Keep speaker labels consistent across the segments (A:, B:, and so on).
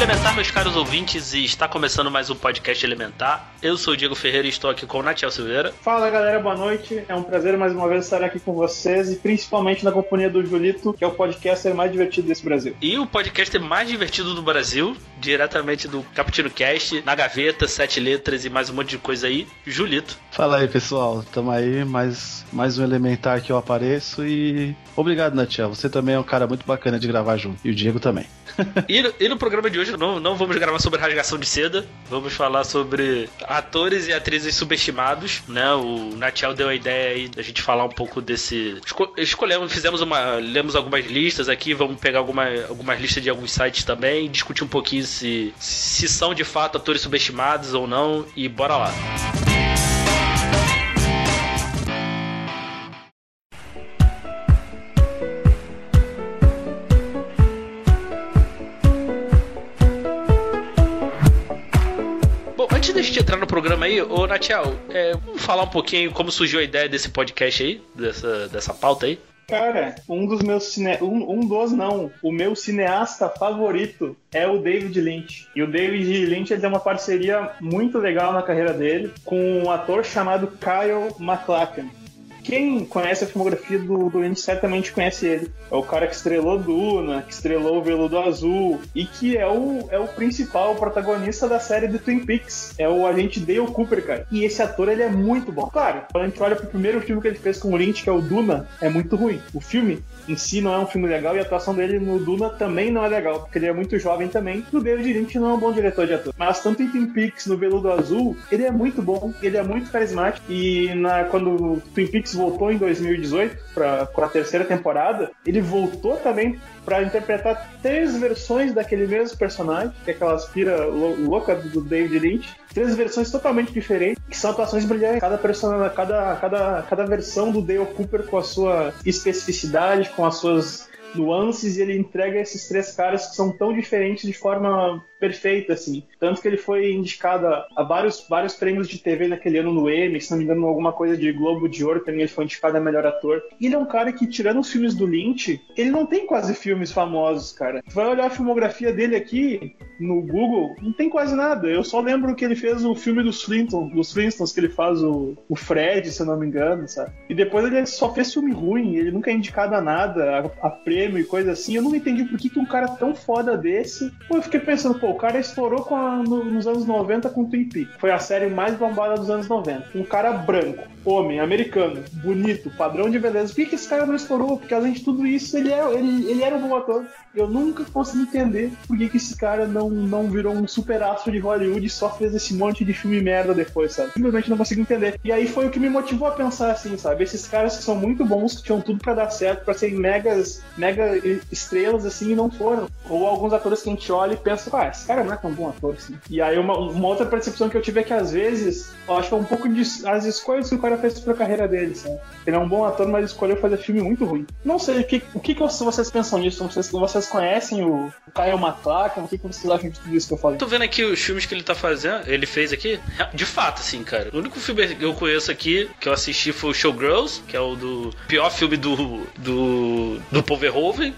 A: Elementar, meus caros ouvintes, e está começando mais um podcast Elementar. Eu sou o Diego Ferreira e estou aqui com o Natiel Silveira.
B: Fala galera, boa noite. É um prazer mais uma vez estar aqui com vocês e principalmente na companhia do Julito, que é o podcaster mais divertido desse Brasil.
A: E o podcast mais divertido do Brasil, diretamente do Caputino Cast, na gaveta, sete letras e mais um monte de coisa aí, Julito.
C: Fala aí pessoal, tamo aí, mais, mais um elementar que eu apareço e obrigado Natiel, você também é um cara muito bacana de gravar junto, e o Diego também.
A: E no, e no programa de hoje não, não vamos gravar sobre rasgação de seda, vamos falar sobre atores e atrizes subestimados, né? O Natiel deu a ideia aí da gente falar um pouco desse. Esco, escolhemos, fizemos uma. Lemos algumas listas aqui, vamos pegar alguma, algumas listas de alguns sites também, discutir um pouquinho se, se são de fato atores subestimados ou não, e bora lá. Bom, da gente entrar no programa aí, ô Natiel, é, vamos falar um pouquinho como surgiu a ideia desse podcast aí, dessa, dessa pauta aí?
B: Cara, um dos meus cine... um, um dos não, o meu cineasta favorito é o David Lynch. E o David Lynch ele tem uma parceria muito legal na carreira dele com um ator chamado Kyle MacLachlan. Quem conhece a filmografia do, do Lynch certamente conhece ele. É o cara que estrelou Duna, que estrelou o Veludo Azul e que é o, é o principal protagonista da série de Twin Peaks. É o agente Dale Cooper, cara. E esse ator, ele é muito bom. Claro, quando a gente olha pro primeiro filme que ele fez com o Lynch, que é o Duna, é muito ruim. O filme em si não é um filme legal e a atuação dele no Duna também não é legal, porque ele é muito jovem também. E o David Lynch não é um bom diretor de ator. Mas tanto em Twin Peaks, no Veludo Azul, ele é muito bom, ele é muito carismático. E na, quando Twin Peaks voltou em 2018 para a terceira temporada, ele voltou também para interpretar três versões daquele mesmo personagem, que é aquela aspira louca do David Lynch. Três versões totalmente diferentes, que são atuações brilhantes. Cada personagem, cada, cada, cada versão do Dale Cooper com a sua especificidade, com as suas nuances, e ele entrega esses três caras que são tão diferentes de forma perfeita, assim. Tanto que ele foi indicado a vários, vários prêmios de TV naquele ano no Emmy, se não me engano, alguma coisa de Globo de Ouro também ele foi indicado a melhor ator. E ele é um cara que, tirando os filmes do Lynch, ele não tem quase filmes famosos, cara. Vai olhar a filmografia dele aqui no Google, não tem quase nada. Eu só lembro que ele fez o filme dos Flintstones, dos Flintstones que ele faz o, o Fred, se eu não me engano, sabe? E depois ele só fez filme ruim, ele nunca é indicado a nada, a, a prêmio e coisa assim. Eu não entendi por que, que um cara tão foda desse. Pô, eu fiquei pensando, pô, o cara estourou a, no, nos anos 90 com Twin Peaks. Foi a série mais bombada dos anos 90. Um cara branco, homem, americano, bonito, padrão de beleza. Por que, que esse cara não estourou? Porque além de tudo isso, ele, é, ele, ele era um bom ator. Eu nunca consegui entender por que, que esse cara não, não virou um super astro de Hollywood e só fez esse monte de filme merda depois, sabe? Simplesmente não consigo entender. E aí foi o que me motivou a pensar assim, sabe? Esses caras que são muito bons, que tinham tudo para dar certo, para serem megas, mega estrelas assim, e não foram. Ou alguns atores que a gente olha e pensa, ah, esse cara não é tão bom ator assim. E aí uma, uma outra percepção que eu tive é que às vezes, eu acho que é um pouco de as escolhas que o cara fez pra carreira dele, sabe? Ele é um bom ator, mas escolheu fazer filme muito ruim. Não sei, o que, o que, que vocês pensam nisso? Vocês, vocês conhecem o Kyle MacLachlan? O que, que vocês acham de tudo isso que eu falei?
A: Tô vendo aqui os filmes que ele tá fazendo, ele fez aqui. De fato, assim, cara. O único filme que eu conheço aqui, que eu assisti foi o Showgirls, que é o do pior filme do do, do Paul Verhoeven.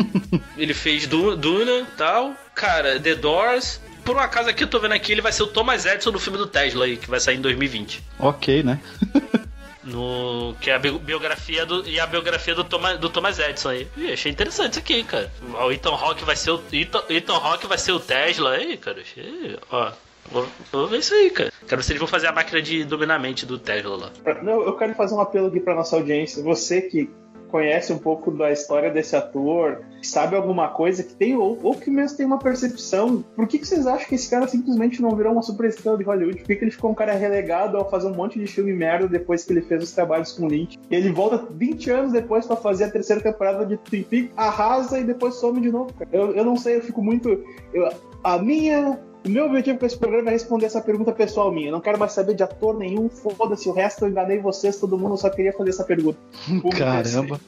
A: ele fez Du- Duna e tal. Cara, The Doors. Por um acaso aqui eu tô vendo aqui, ele vai ser o Thomas Edison do filme do Tesla aí, que vai sair em 2020.
C: Ok, né?
A: No, que é a bi- biografia do. E a biografia do, Thomas, do Thomas Edison aí. Ih, achei interessante isso aqui, cara. O Ethan Hawke vai ser o. Ethan, Ethan Hawke vai ser o Tesla aí, cara. Achei, ó. Vou, vou ver isso aí, cara. Quero ver se eles vão fazer a máquina de dominar mente do Tesla lá.
B: Não, eu quero fazer um apelo aqui pra nossa audiência. Você que conhece um pouco da história desse ator, sabe alguma coisa, que tem, ou, ou que mesmo tem uma percepção, por que, que vocês acham que esse cara simplesmente não virou uma superestrela de Hollywood? Por que, que ele ficou um cara relegado ao fazer um monte de filme merda depois que ele fez os trabalhos com Lynch? E ele volta 20 anos depois pra fazer a terceira temporada de Twin Peaks, arrasa e depois some de novo, cara. Eu, eu não sei, eu fico muito. eu- a minha. O meu objetivo com esse programa é responder essa pergunta pessoal minha. Eu não quero mais saber de ator nenhum, foda-se o resto, eu enganei vocês, todo mundo, só queria fazer essa pergunta. Público,
C: Caramba.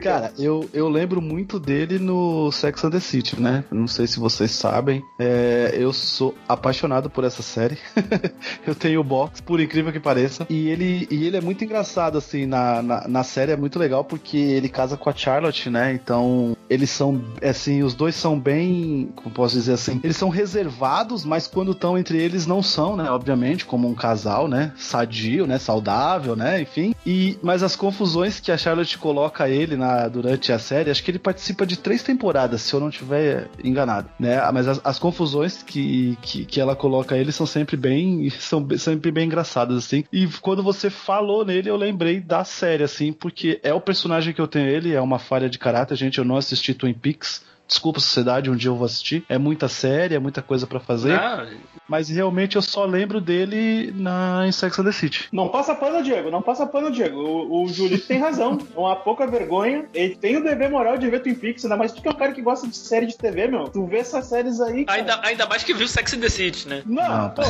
C: Cara, eu, eu lembro muito dele no Sex and the City, né? Não sei se vocês sabem. É, eu sou apaixonado por essa série. eu tenho o box, por incrível que pareça. E ele, e ele é muito engraçado, assim, na, na, na série é muito legal porque ele casa com a Charlotte, né? Então, eles são, assim, os dois são bem, como posso dizer assim, eles são reservados, mas quando estão entre eles não são, né? Obviamente, como um casal, né? Sadio, né? Saudável, né? Enfim. E, mas as confusões que a Charlotte coloca ele na, durante a série, acho que ele participa de três temporadas, se eu não tiver enganado, né? Mas as, as confusões que, que, que ela coloca ele são sempre bem, são sempre bem engraçadas, assim. E quando você falou nele, eu lembrei da série, assim, porque é o personagem que eu tenho ele, é uma falha de caráter, gente, eu não assisti Twin Peaks, Desculpa, sociedade, um dia eu vou assistir. É muita série, é muita coisa pra fazer.
A: Ah,
C: Mas realmente eu só lembro dele na em Sex and the City.
B: Não passa pano, Diego, não passa pano, Diego. O, o Julito tem razão. É uma pouca vergonha. Ele tem o dever moral de ver Twin Peaks, ainda mais porque é um cara que gosta de série de TV, meu. Tu vê essas séries aí. cara.
A: ainda, ainda mais que viu Sex and the City, né?
B: Não,
C: Não,
B: pô,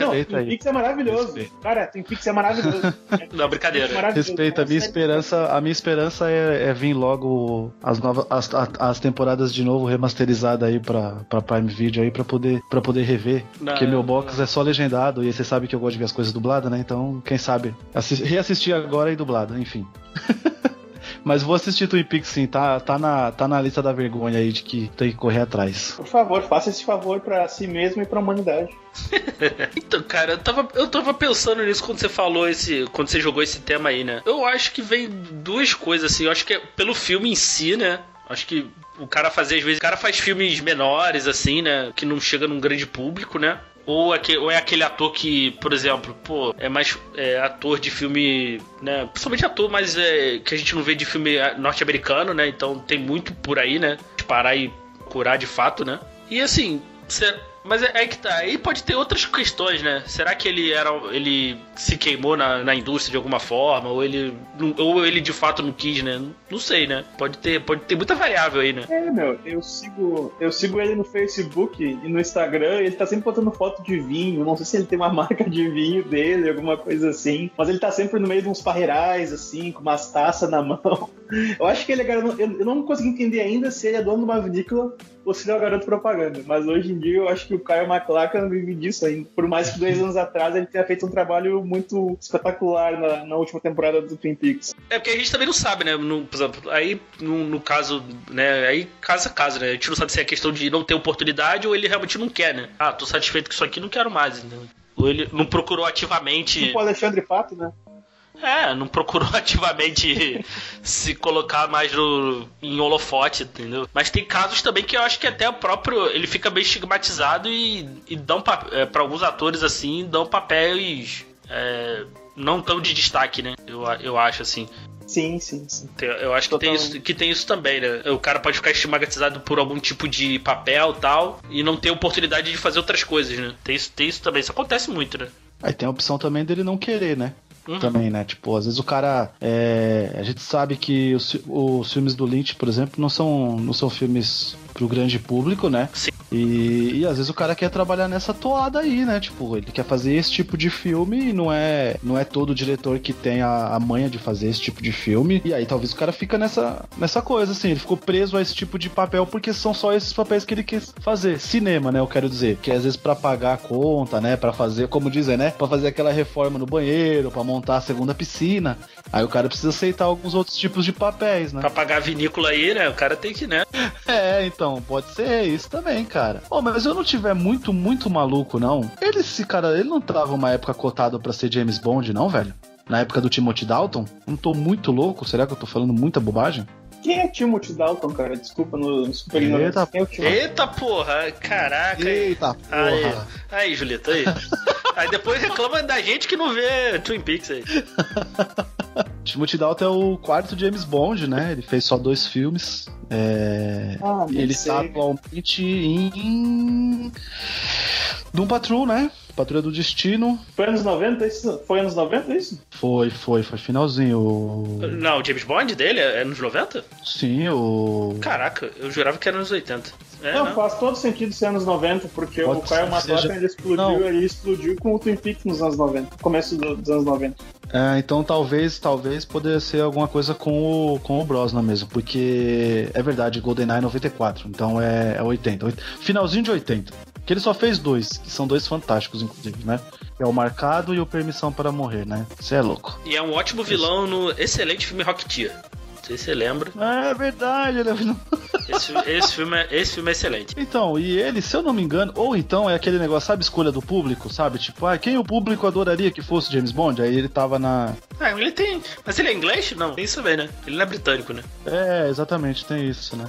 B: não,
C: aí.
B: Twin Peaks é maravilhoso.
C: Respeita.
B: Cara, Twin Peaks é maravilhoso.
A: Não, brincadeira.
B: Maravilhoso.
C: Respeita, a minha esperança, a minha esperança é, é vir logo as novas as, as temporadas de novo remasterizadas aí pra, pra Prime Video aí pra poder para poder rever,
A: Não,
C: porque meu
A: não.
C: box é só legendado e você sabe que eu gosto de ver as coisas dubladas, né? Então, quem sabe assis- reassistir agora e dublado, enfim. Mas vou assistir Twin Peaks sim, tá, tá, na, tá na lista da vergonha aí de que tem que correr atrás.
B: Por favor, faça esse favor pra si mesmo e pra humanidade.
A: Então, cara, eu tava, eu tava pensando nisso quando você falou esse. Quando você jogou esse tema aí, né? Eu acho que vem duas coisas, assim. Eu acho que é pelo filme em si, né? Acho que o cara fazer, às vezes, o cara faz filmes menores, assim, né? Que não chega num grande público, né? Ou, aque- ou é aquele ator que, por exemplo, pô, é mais é, ator de filme, né? Principalmente ator, mas é, que a gente não vê de filme ah, norte-americano, né? Então tem muito por aí, né? De parar e curar de fato, né? E assim, cê- mas é, é que tá, aí pode ter outras questões, né? Será que ele era. ele se queimou na, na indústria de alguma forma? Ou ele. Ou ele de fato não quis, né? Não, sei, né? Pode ter, pode ter muita variável aí, né?
B: É, meu, eu sigo, eu sigo ele no Facebook e no Instagram, ele tá sempre botando foto de vinho. Não sei se ele tem uma marca de vinho dele, alguma coisa assim. Mas ele tá sempre no meio de uns parreirais, assim, com umas taças na mão. Eu acho que ele é garoto. Eu, eu não consegui entender ainda se ele é dono de uma vinícola ou se ele é um garoto propaganda. Mas hoje em dia eu acho que o Caio McLachlan vive disso ainda. Por mais que dois anos atrás ele tenha feito um trabalho muito espetacular na, na última temporada do Twin Peaks.
A: É porque a gente também não sabe, né? No, por exemplo, aí no, no caso, né? Aí casa a casa, né? A gente não sabe se é questão de não ter oportunidade ou ele realmente não quer, né? Ah, tô satisfeito com isso aqui, não quero mais, entendeu? Ou ele não procurou ativamente.
B: Tipo o Alexandre Pato, né?
A: É, não procurou ativamente se colocar mais no, em holofote, entendeu? Mas tem casos também que eu acho que até o próprio. Ele fica bem estigmatizado e, e dão é, pra alguns atores assim, dão papéis é, não tão de destaque, né? Eu, eu acho assim.
B: Sim, sim, sim.
A: Tem- Eu acho que tem, isso, que tem isso também, né? O cara pode ficar estigmatizado por algum tipo de papel tal e não ter oportunidade de fazer outras coisas, né? Tem isso, tem isso também. Isso acontece muito, né?
C: Aí tem a opção também dele não querer, né?
A: Uhum.
C: Também, né? Tipo, às vezes o cara. é, A gente sabe que os, os filmes do Lynch, por exemplo, não são, não são filmes pro grande público, né?
A: Sim.
C: E, e às vezes o cara quer trabalhar nessa toada aí, né? Tipo, ele quer fazer esse tipo de filme e não é, não é todo diretor que tem a, a manha de fazer esse tipo de filme. E aí talvez o cara fica nessa, nessa coisa, assim, ele ficou preso a esse tipo de papel porque são só esses papéis que ele quis fazer. Cinema, né? Eu quero dizer. Que às vezes pra pagar a conta, né? Pra fazer, como dizem, né? Pra fazer aquela reforma no banheiro, pra montar a segunda piscina. Aí o cara precisa aceitar alguns outros tipos de papéis, né?
A: Pra pagar a vinícola aí, né? O cara tem que, né?
C: É, então, pode ser isso também, cara. Ô, mas eu não tiver muito, muito maluco, não. Ele, esse cara, ele não tava uma época cotado pra ser James Bond, não, velho? Na época do Timothy Dalton? Não tô muito louco? Será que eu tô falando muita bobagem?
B: Quem é Timothy Dalton, cara? Desculpa, no, desculpa a
C: Eita.
B: ignorância. É?
A: Eita porra! Caraca!
C: Eita
A: Aí,
C: porra!
A: aí, Julieta, aí. aí depois reclama da gente que não vê Twin Peaks aí.
C: Timothy Dalton é o quarto James Bond, né? Ele fez só dois filmes. É...
B: Ah,
C: ele
B: sei.
C: tá atualmente em. Doom Patrol, né? Patrulha do Destino.
B: Foi anos 90 isso? Foi anos 90 isso?
C: Foi, foi, foi finalzinho. O...
A: Não, o James Bond dele é é nos 90?
C: Sim, o.
A: Caraca, eu jurava que era nos 80. É,
B: não,
A: não.
B: faz todo sentido ser anos 90, porque
C: Pode
B: o Caio
C: ser,
B: Matota
C: seja-
B: ele explodiu,
C: Não.
B: ele explodiu com o Twin Peaks nos anos 90, começo do- dos anos 90.
C: É, então talvez, talvez poderia ser alguma coisa com o, com o Brosnan mesmo, porque é verdade, GoldenEye é 94, então é, é 80. oit- Finalzinho de 80. Que ele só fez dois, que são dois fantásticos, inclusive, né? É o Marcado e o Permissão para Morrer, né? Você é louco.
A: E é um ótimo vilão no excelente filme Rocketeer. Não sei se você lembra.
C: É verdade, ele é vilão.
A: Esse, esse, filme, é, esse filme é excelente.
C: Então, e ele, se eu não me engano, ou então é aquele negócio, sabe, escolha do público, sabe? Tipo, ah, quem o público adoraria que fosse James Bond? Aí ele tava na.
A: Ah, ele tem. Mas ele é inglês? Não, tem isso também, né? Ele não é britânico, né?
C: É, exatamente, tem isso, né?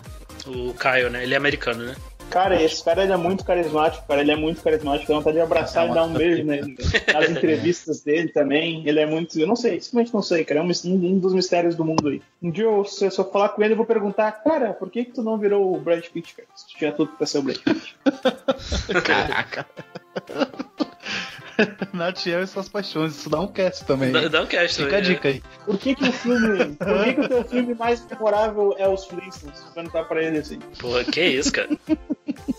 A: O Kyle, né? Ele é americano, né?
B: Cara, esse cara ele é muito carismático, cara, ele é muito carismático, dá vontade de abraçar e dar um beijo nele. Nas entrevistas dele também, ele é muito. Eu não sei, simplesmente não sei, cara, é um, um dos mistérios do mundo aí. Um dia, eu, se eu só falar com ele, eu vou perguntar, cara, por que que tu não virou o Brad Pitt, cara? Se tu tinha tudo pra ser o Brad Pitt.
C: Caraca. Natiel e suas paixões, isso dá um cast também.
A: Dá, dá um cast
C: Fica a
A: também,
C: dica aí.
B: Por que que o filme. Por que que o teu filme mais memorável é os Flintstones? Perguntar pra ele assim.
A: né? Pô, que isso, cara.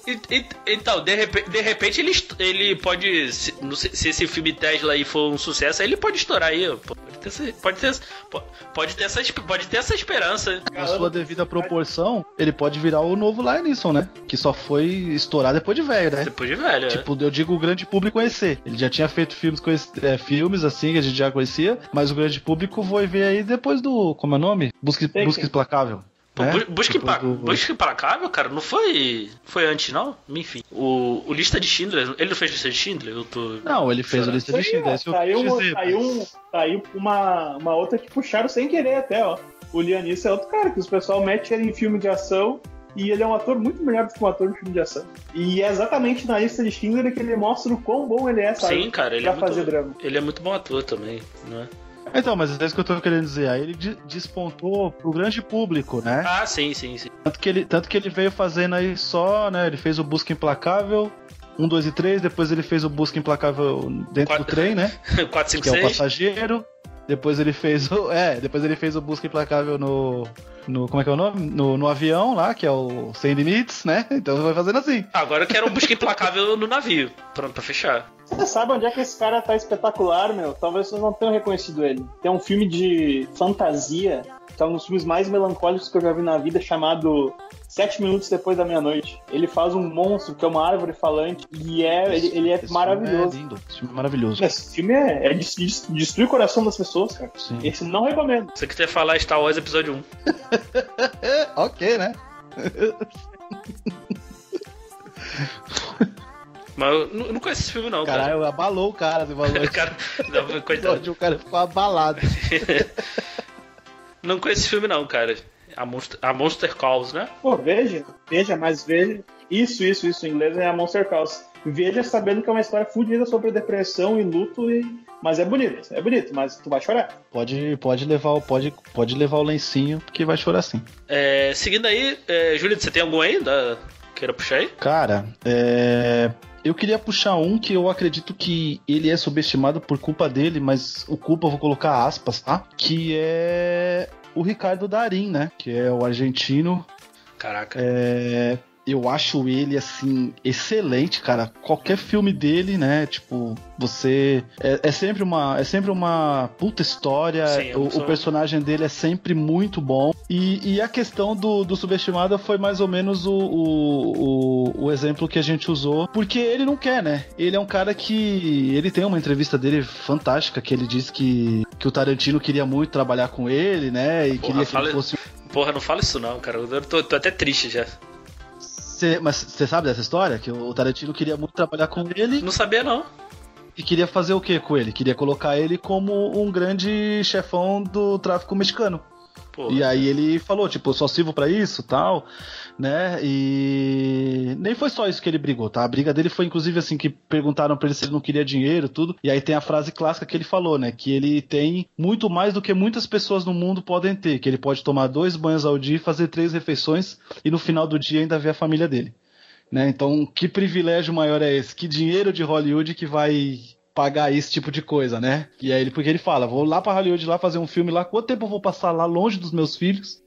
A: E- e- Então, de repente, de repente ele, ele pode. Se, não sei- se esse filme Tesla aí for um sucesso, aí ele pode estourar aí. Pode ter, essa- pode ter, po- pode ter, essa, pode ter essa esperança.
C: Na sua devida proporção, ele pode virar o novo Lion Neeson, né? Que só foi estourar depois de velho, né?
A: Depois de velho. é.
C: Tipo, eu digo o grande público conhecer. Ele já tinha feito filmes, é, filmes assim que a gente já conhecia, mas o grande público foi ver aí depois do. Como é o nome? Busca, Implacável.
A: Pô,
C: né?
A: bu- busca,
C: Depois
A: impa-
C: do-
A: busca implacável, cara, não foi. Foi antes, não? Enfim. O, o Lista de Schindler. Ele não fez Lista de Schindler? Eu tô.
C: Não, ele fez a
A: Será?
C: lista de
B: Isso aí,
C: Schindler.
B: ó, um,
C: dizer,
B: aí,
C: mas-
B: aí uma, uma outra que puxaram sem querer até, ó. O Lianis é outro cara, que os pessoal mete ele em filme de ação e ele é um ator muito melhor do que um ator de filme de ação. E é exatamente na lista de Schindler que ele mostra o quão bom ele é, sabe?
A: Sim, cara, ele
B: pra
A: é muito.
B: fazer drama.
A: Ele é muito bom ator também, não é?
C: Então, mas é isso que eu tô querendo dizer. Aí ele de- despontou pro grande público, né?
A: Ah, sim, sim, sim.
C: Tanto que ele, tanto que ele veio fazendo aí só, né? Ele fez o Busca Implacável, 1, 2 e 3, depois ele fez o Busca Implacável dentro
A: Quatro-
C: do trem, né?
A: 4, 5,
C: Que é o
A: 6.
C: passageiro. Depois ele fez o. É, depois ele fez o Busca Implacável no. no como é que é o nome? No, no avião lá, que é o Sem Limites, né? Então vai fazendo assim.
A: Agora eu quero um busca implacável no navio. Pronto, pra fechar.
B: Você sabe onde é que esse cara tá espetacular, meu? Talvez vocês não tenham reconhecido ele. Tem um filme de fantasia, que é um dos filmes mais melancólicos que eu já vi na vida, chamado Sete Minutos Depois da Meia-Noite. Ele faz um monstro, que é uma árvore falante, e é, ele, ele é
C: Esse
B: maravilhoso.
C: Filme é lindo. Esse filme é maravilhoso.
B: Esse filme é, é de, de- destruir o coração das pessoas, cara.
C: Sim.
B: Esse não recomendo.
A: Você quiser falar Star Wars Episódio 1.
C: É, ok, né?
A: Mas eu não, eu não conheço esse filme, não, cara.
C: Caralho, abalou o cara, você falou.
A: cara não, coitado.
C: O cara ficou abalado.
A: Não conheço esse filme, não, cara. A Monster, a Monster Calls, né?
B: Pô, veja, veja, mas veja. Isso, isso, isso. Em inglês é a Monster Calls. Veja sabendo que é uma história fodida sobre depressão e luto, e... mas é bonito, é bonito, mas tu vai chorar.
C: Pode, pode, levar, o- pode, pode levar o lencinho, porque vai chorar sim.
A: É, seguindo aí, é, Júlio, você tem algum aí? Da... Queira puxar aí?
C: Cara, é. Eu queria puxar um que eu acredito que ele é subestimado por culpa dele, mas o culpa eu vou colocar aspas, tá? Que é o Ricardo Darim, né? Que é o argentino.
A: Caraca.
C: É, eu acho ele, assim, excelente, cara. Qualquer filme dele, né? Tipo, você. É, é sempre uma. É sempre uma puta história.
A: Sim, eu
C: o,
A: sou-
C: o personagem dele é sempre muito bom. E, e a questão do, do subestimado foi mais ou menos o, o, o, o exemplo que a gente usou. Porque ele não quer, né? Ele é um cara que. Ele tem uma entrevista dele fantástica que ele diz que, que o Tarantino queria muito trabalhar com ele, né? E
A: Porra,
C: queria que
A: fala-
C: ele fosse
A: Porra, não fala isso não, cara. Eu tô, tô até triste já.
C: Cê- mas você sabe dessa história? Que o Tarantino queria muito trabalhar com ele
A: Não sabia, não.
C: e queria fazer o que com ele? Queria colocar ele como um grande chefão do tráfico mexicano.
A: Pô,
C: E aí ele falou, tipo, eu só sirvo pra isso, tal, né? E nem foi só isso que ele brigou, tá? A briga dele foi inclusive assim que perguntaram pra ele se ele não queria dinheiro, tudo. E aí tem a frase clássica que ele falou, né, que ele tem muito mais do que muitas pessoas no mundo podem ter, que ele pode tomar dois banhos ao dia, fazer três refeições e no final do dia ainda ver a família dele. Né? Então, que privilégio maior é esse? Que dinheiro de Hollywood que vai pagar esse tipo de coisa, né? E aí ele porque ele fala, vou lá para Hollywood lá fazer um filme lá, quanto tempo eu vou passar lá longe dos meus filhos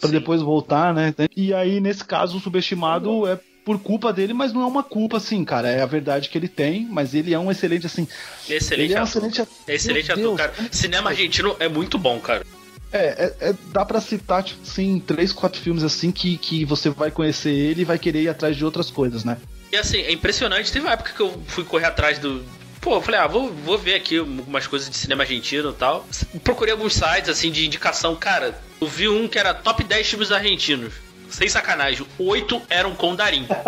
C: para depois voltar, né? E aí nesse caso o subestimado é por culpa dele, mas não é uma culpa assim, cara, é a verdade que ele tem, mas ele é um excelente assim,
A: excelente
C: ele é um excelente ator.
A: Excelente
C: Meu
A: ator,
C: Deus,
A: cara. Cinema argentino é muito bom, cara.
C: É, é, é- dá pra citar, tipo assim, três, quatro filmes assim que, que você vai conhecer ele e vai querer ir atrás de outras coisas, né?
A: E assim, é impressionante. Teve uma época que eu fui correr atrás do. Pô, eu falei, ah, vou, vou ver aqui algumas coisas de cinema argentino e tal. Procurei alguns sites, assim, de indicação. Cara, eu vi um que era top 10 filmes argentinos. Sem sacanagem, oito eram com Darim.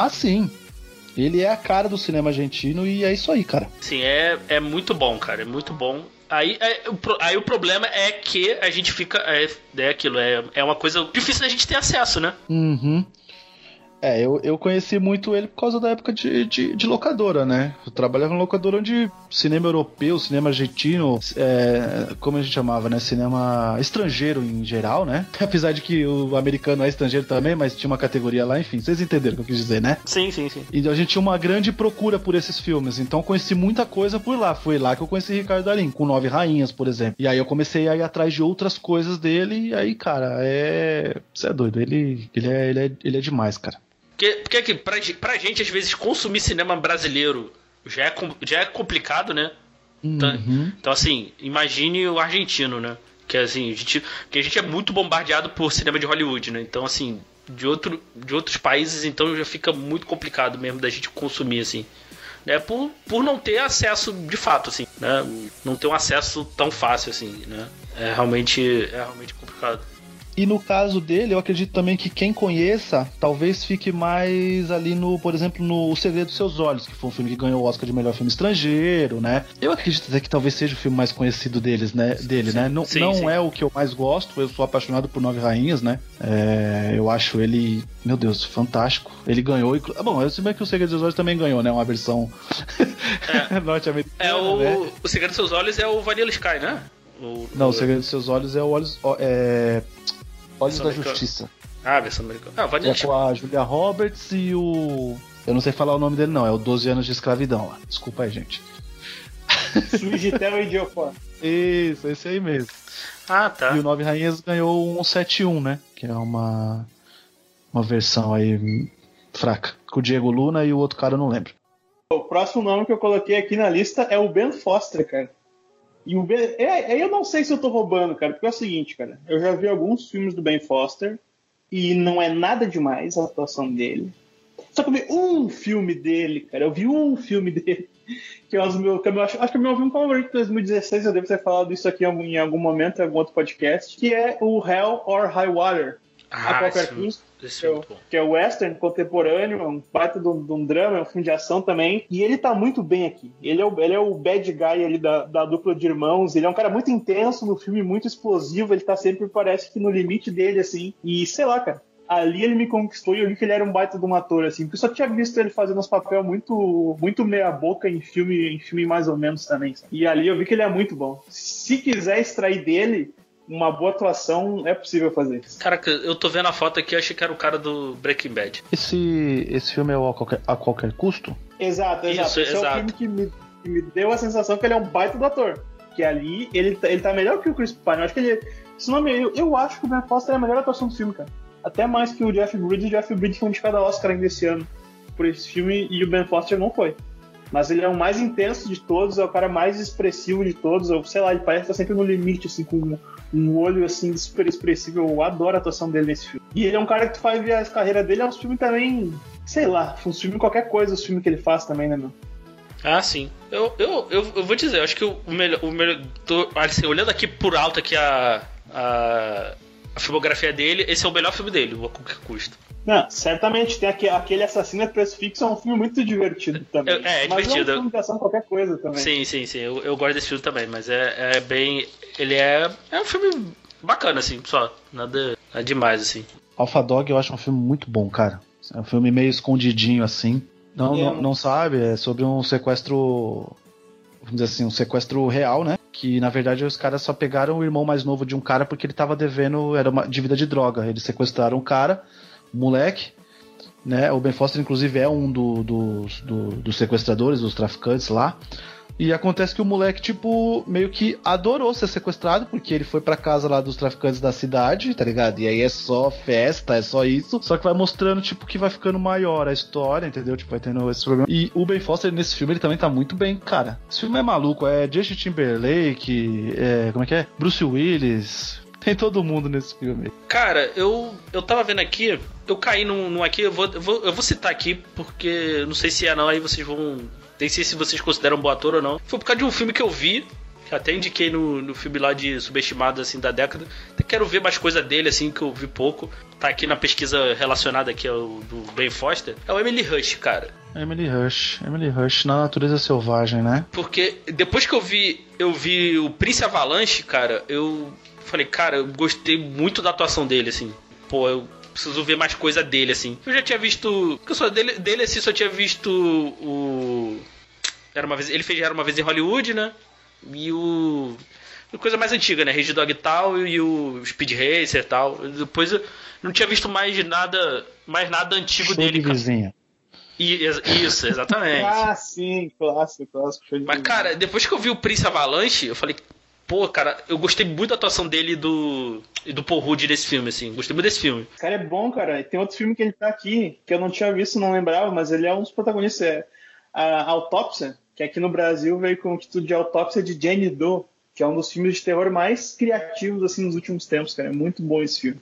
C: Ah, sim. Ele é a cara do cinema argentino e é isso aí, cara.
A: Sim, é, é muito bom, cara. É muito bom. Aí, é, aí o problema é que a gente fica. É, é aquilo, é, é uma coisa difícil da gente ter acesso, né?
C: Uhum. É, eu, eu conheci muito ele por causa da época de, de, de locadora, né? Eu trabalhava em locadora onde cinema europeu, cinema argentino, é, como a gente chamava, né? Cinema estrangeiro em geral, né? Apesar de que o americano é estrangeiro também, mas tinha uma categoria lá, enfim, vocês entenderam o que eu quis dizer, né?
A: Sim, sim, sim.
C: E a gente tinha uma grande procura por esses filmes, então eu conheci muita coisa por lá. Foi lá que eu conheci Ricardo Darim, com Nove Rainhas, por exemplo. E aí eu comecei a ir atrás de outras coisas dele, e aí, cara, é. Você é doido, ele, ele, é, ele, é, ele é demais, cara.
A: Porque, porque aqui, pra, ge- pra gente, às vezes, consumir cinema brasileiro já é, já é complicado, né? Então,
C: Uhum.
A: então, assim, imagine o argentino, né? Que assim, a gente, que a gente é muito bombardeado por cinema de Hollywood, né? Então, assim, de, outro, de outros países, então já fica muito complicado mesmo da gente consumir, assim. Né? Por, por não ter acesso de fato, assim, né? Não ter um acesso tão fácil, assim, né? É realmente, é realmente complicado.
C: E no caso dele, eu acredito também que quem conheça talvez fique mais ali no, por exemplo, no O Segredo dos Seus Olhos, que foi um filme que ganhou o Oscar de melhor filme estrangeiro, né? Eu acredito até que talvez seja o filme mais conhecido deles, né? Dele, né? Não,
A: Sim,
C: não
A: sim.
C: é o que eu mais gosto, eu sou apaixonado por Nove Rainhas, né? É, eu acho ele, meu Deus, fantástico. Ele ganhou. inclu- Ah, Bom, eu sei bem que O Segredo dos Seus Olhos também ganhou, né? Uma versão norte-americana.
A: É o,
C: né?
A: o Segredo dos Seus Olhos é o Vanilla Sky, né? O,
C: Não, O Segredo dos Seus Olhos é o Olhos, é... Olhos da. Justiça.
A: Ah, versão americana. Ah, o Vanilla
C: É com a Julia Roberts e o. Eu não sei falar o nome dele, não. É o 12 anos de escravidão lá. Desculpa aí, gente.
B: Suigitel e Diofan.
C: Isso, esse aí mesmo.
A: Ah, tá.
C: E o Nove Rainhas ganhou um 7-1, né? Que é uma. Uma versão aí fraca. Com o Diego Luna e o outro cara eu não lembro.
B: O próximo nome que eu coloquei aqui na lista é o Ben Foster, cara. E o Ben. É, é, eu não sei se eu tô roubando, cara, porque é o seguinte, cara. Eu já vi alguns filmes do Ben Foster e não é nada demais a atuação dele. Só que eu vi um filme dele, cara. Eu vi um filme dele. Que é o meu, que eu acho, acho que é o meu filme favorito de 2016. Eu devo ter falado isso aqui em algum, momento, em algum outro podcast. Que é o Hell or High Water. a
A: Ah,
B: qualquer
A: esse filme,
B: custo.
A: Esse
B: Que é,
A: é
B: o,
A: muito bom.
B: que é o western contemporâneo, é um baita de um, de um drama, é um filme de ação também. E ele tá muito bem aqui. Ele é o, ele é o bad guy ali da, da dupla de irmãos. Ele é um cara muito intenso no filme, muito explosivo. Ele tá sempre, parece que no limite dele, assim. E sei lá, cara. Ali ele me conquistou e eu vi que ele era um baita de um ator, assim. Porque eu só tinha visto ele fazendo uns papel muito, muito meia-boca em filme, em filme mais ou menos também. sabe? E ali eu vi que ele é muito bom. Se quiser extrair dele uma boa atuação, é possível fazer isso.
A: Caraca, eu tô vendo a foto aqui, eu achei que era o cara do Breaking Bad.
C: Esse, esse filme é o a qualquer, a qualquer custo?
B: Exato, exato.
A: Isso,
B: Esse é o
A: exato.
B: filme que me, que me deu a sensação que ele é um baita do ator. Que ali ele, tá- ele tá melhor que o Chris Pine. Eu acho que ele. Esse nome, eu, eu acho que o Ben Foster é a melhor atuação do filme, cara. Até mais que o Jeff Bridges. O Jeff Bridges foi indicado a Oscar ainda esse ano por esse filme e o Ben Foster não foi. Mas ele é o mais intenso de todos, é o cara mais expressivo de todos. Eu, sei lá, ele parece estar sempre no limite, assim, com um olho assim super expressivo. Eu adoro a atuação dele nesse filme. E ele é um cara que tu vai ver a carreira dele, é um filme também, sei lá, um filme qualquer coisa, os filmes que ele faz também, né, meu?
A: Ah, sim. Eu, eu, eu, eu vou dizer, eu acho que o melhor. O melhor tô, assim, olhando aqui por alto aqui a, a, a filmografia dele, esse é o melhor filme dele, a qualquer custo.
B: Não, certamente tem aquele, aquele Assassino é Preço Fixo, é um filme muito divertido também.
A: É, é
B: Mas
A: divertido.
B: é um filme de ação qualquer coisa também.
A: Sim, sim, sim. Eu, eu gosto desse filme também, mas é, é bem. Ele é. É um filme bacana, assim, só. Nada, nada demais, assim.
C: Alpha Dog eu acho um filme muito bom, cara. É um filme meio escondidinho, assim. Não,
B: É.
C: não, não sabe, é sobre um sequestro. Vamos dizer assim, um sequestro real, né? Que na verdade os caras só pegaram o irmão mais novo de um cara porque ele tava devendo, era uma dívida de droga. Eles sequestraram um cara, moleque, né? O Ben Foster, inclusive, é um do- dos- do- dos sequestradores, dos traficantes lá. E acontece que o moleque, tipo, meio que adorou ser sequestrado, porque ele foi pra casa lá dos traficantes da cidade, tá ligado? E aí é só festa, é só isso. Só que vai mostrando, tipo, que vai ficando maior a história, entendeu? Tipo, vai tendo esse problema. E o Ben Foster nesse filme, ele também tá muito bem, cara. Esse filme é maluco, é Justin Timberlake, é, como é que é? Bruce Willis. Tem todo mundo nesse filme.
A: Cara, eu, eu tava vendo aqui, eu caí num, num aqui, eu vou, eu, vou, eu vou citar aqui, porque não sei se é não, aí vocês vão. Nem sei se vocês consideram um bom ator ou não. Foi por causa de um filme que eu vi, que até indiquei no, no filme lá de subestimado assim da década. Até quero ver mais coisa dele, assim, que eu vi pouco. Tá aqui na pesquisa relacionada aqui ao do Ben Foster. É o Emily Rush, cara.
C: Emily Rush. Emily Rush na natureza selvagem, né?
A: Porque depois que eu vi, eu vi o Prince Avalanche, cara, eu falei, cara, eu gostei muito da atuação dele, assim. Pô, eu preciso ver mais coisa dele, assim. Eu já tinha visto. Porque eu só dele, dele assim, só tinha visto o. Era uma vez. Ele fez Era uma vez em Hollywood, né? E o. Coisa mais antiga, né? Rage Dog e tal, e o Speed Racer e tal. Depois eu não tinha visto mais nada. Mais nada antigo
C: Show
A: dele,
C: de
A: cara.
C: vizinha.
A: E- isso, exatamente.
B: Ah, sim, clássico, clássico.
A: Mas, cara, depois que eu vi o Prince Avalanche, eu falei, pô, cara, eu gostei muito da atuação dele e do, e do Paul Rudd nesse filme, assim. Gostei muito desse filme.
B: O cara é bom, cara. E tem outro filme que ele tá aqui, que eu não tinha visto, não lembrava, mas ele é um dos protagonistas. É a Autópsia, que aqui no Brasil veio com o título de Autópsia de Jane Doe, que é um dos filmes de terror mais criativos, assim, nos últimos tempos, cara. É muito bom esse filme.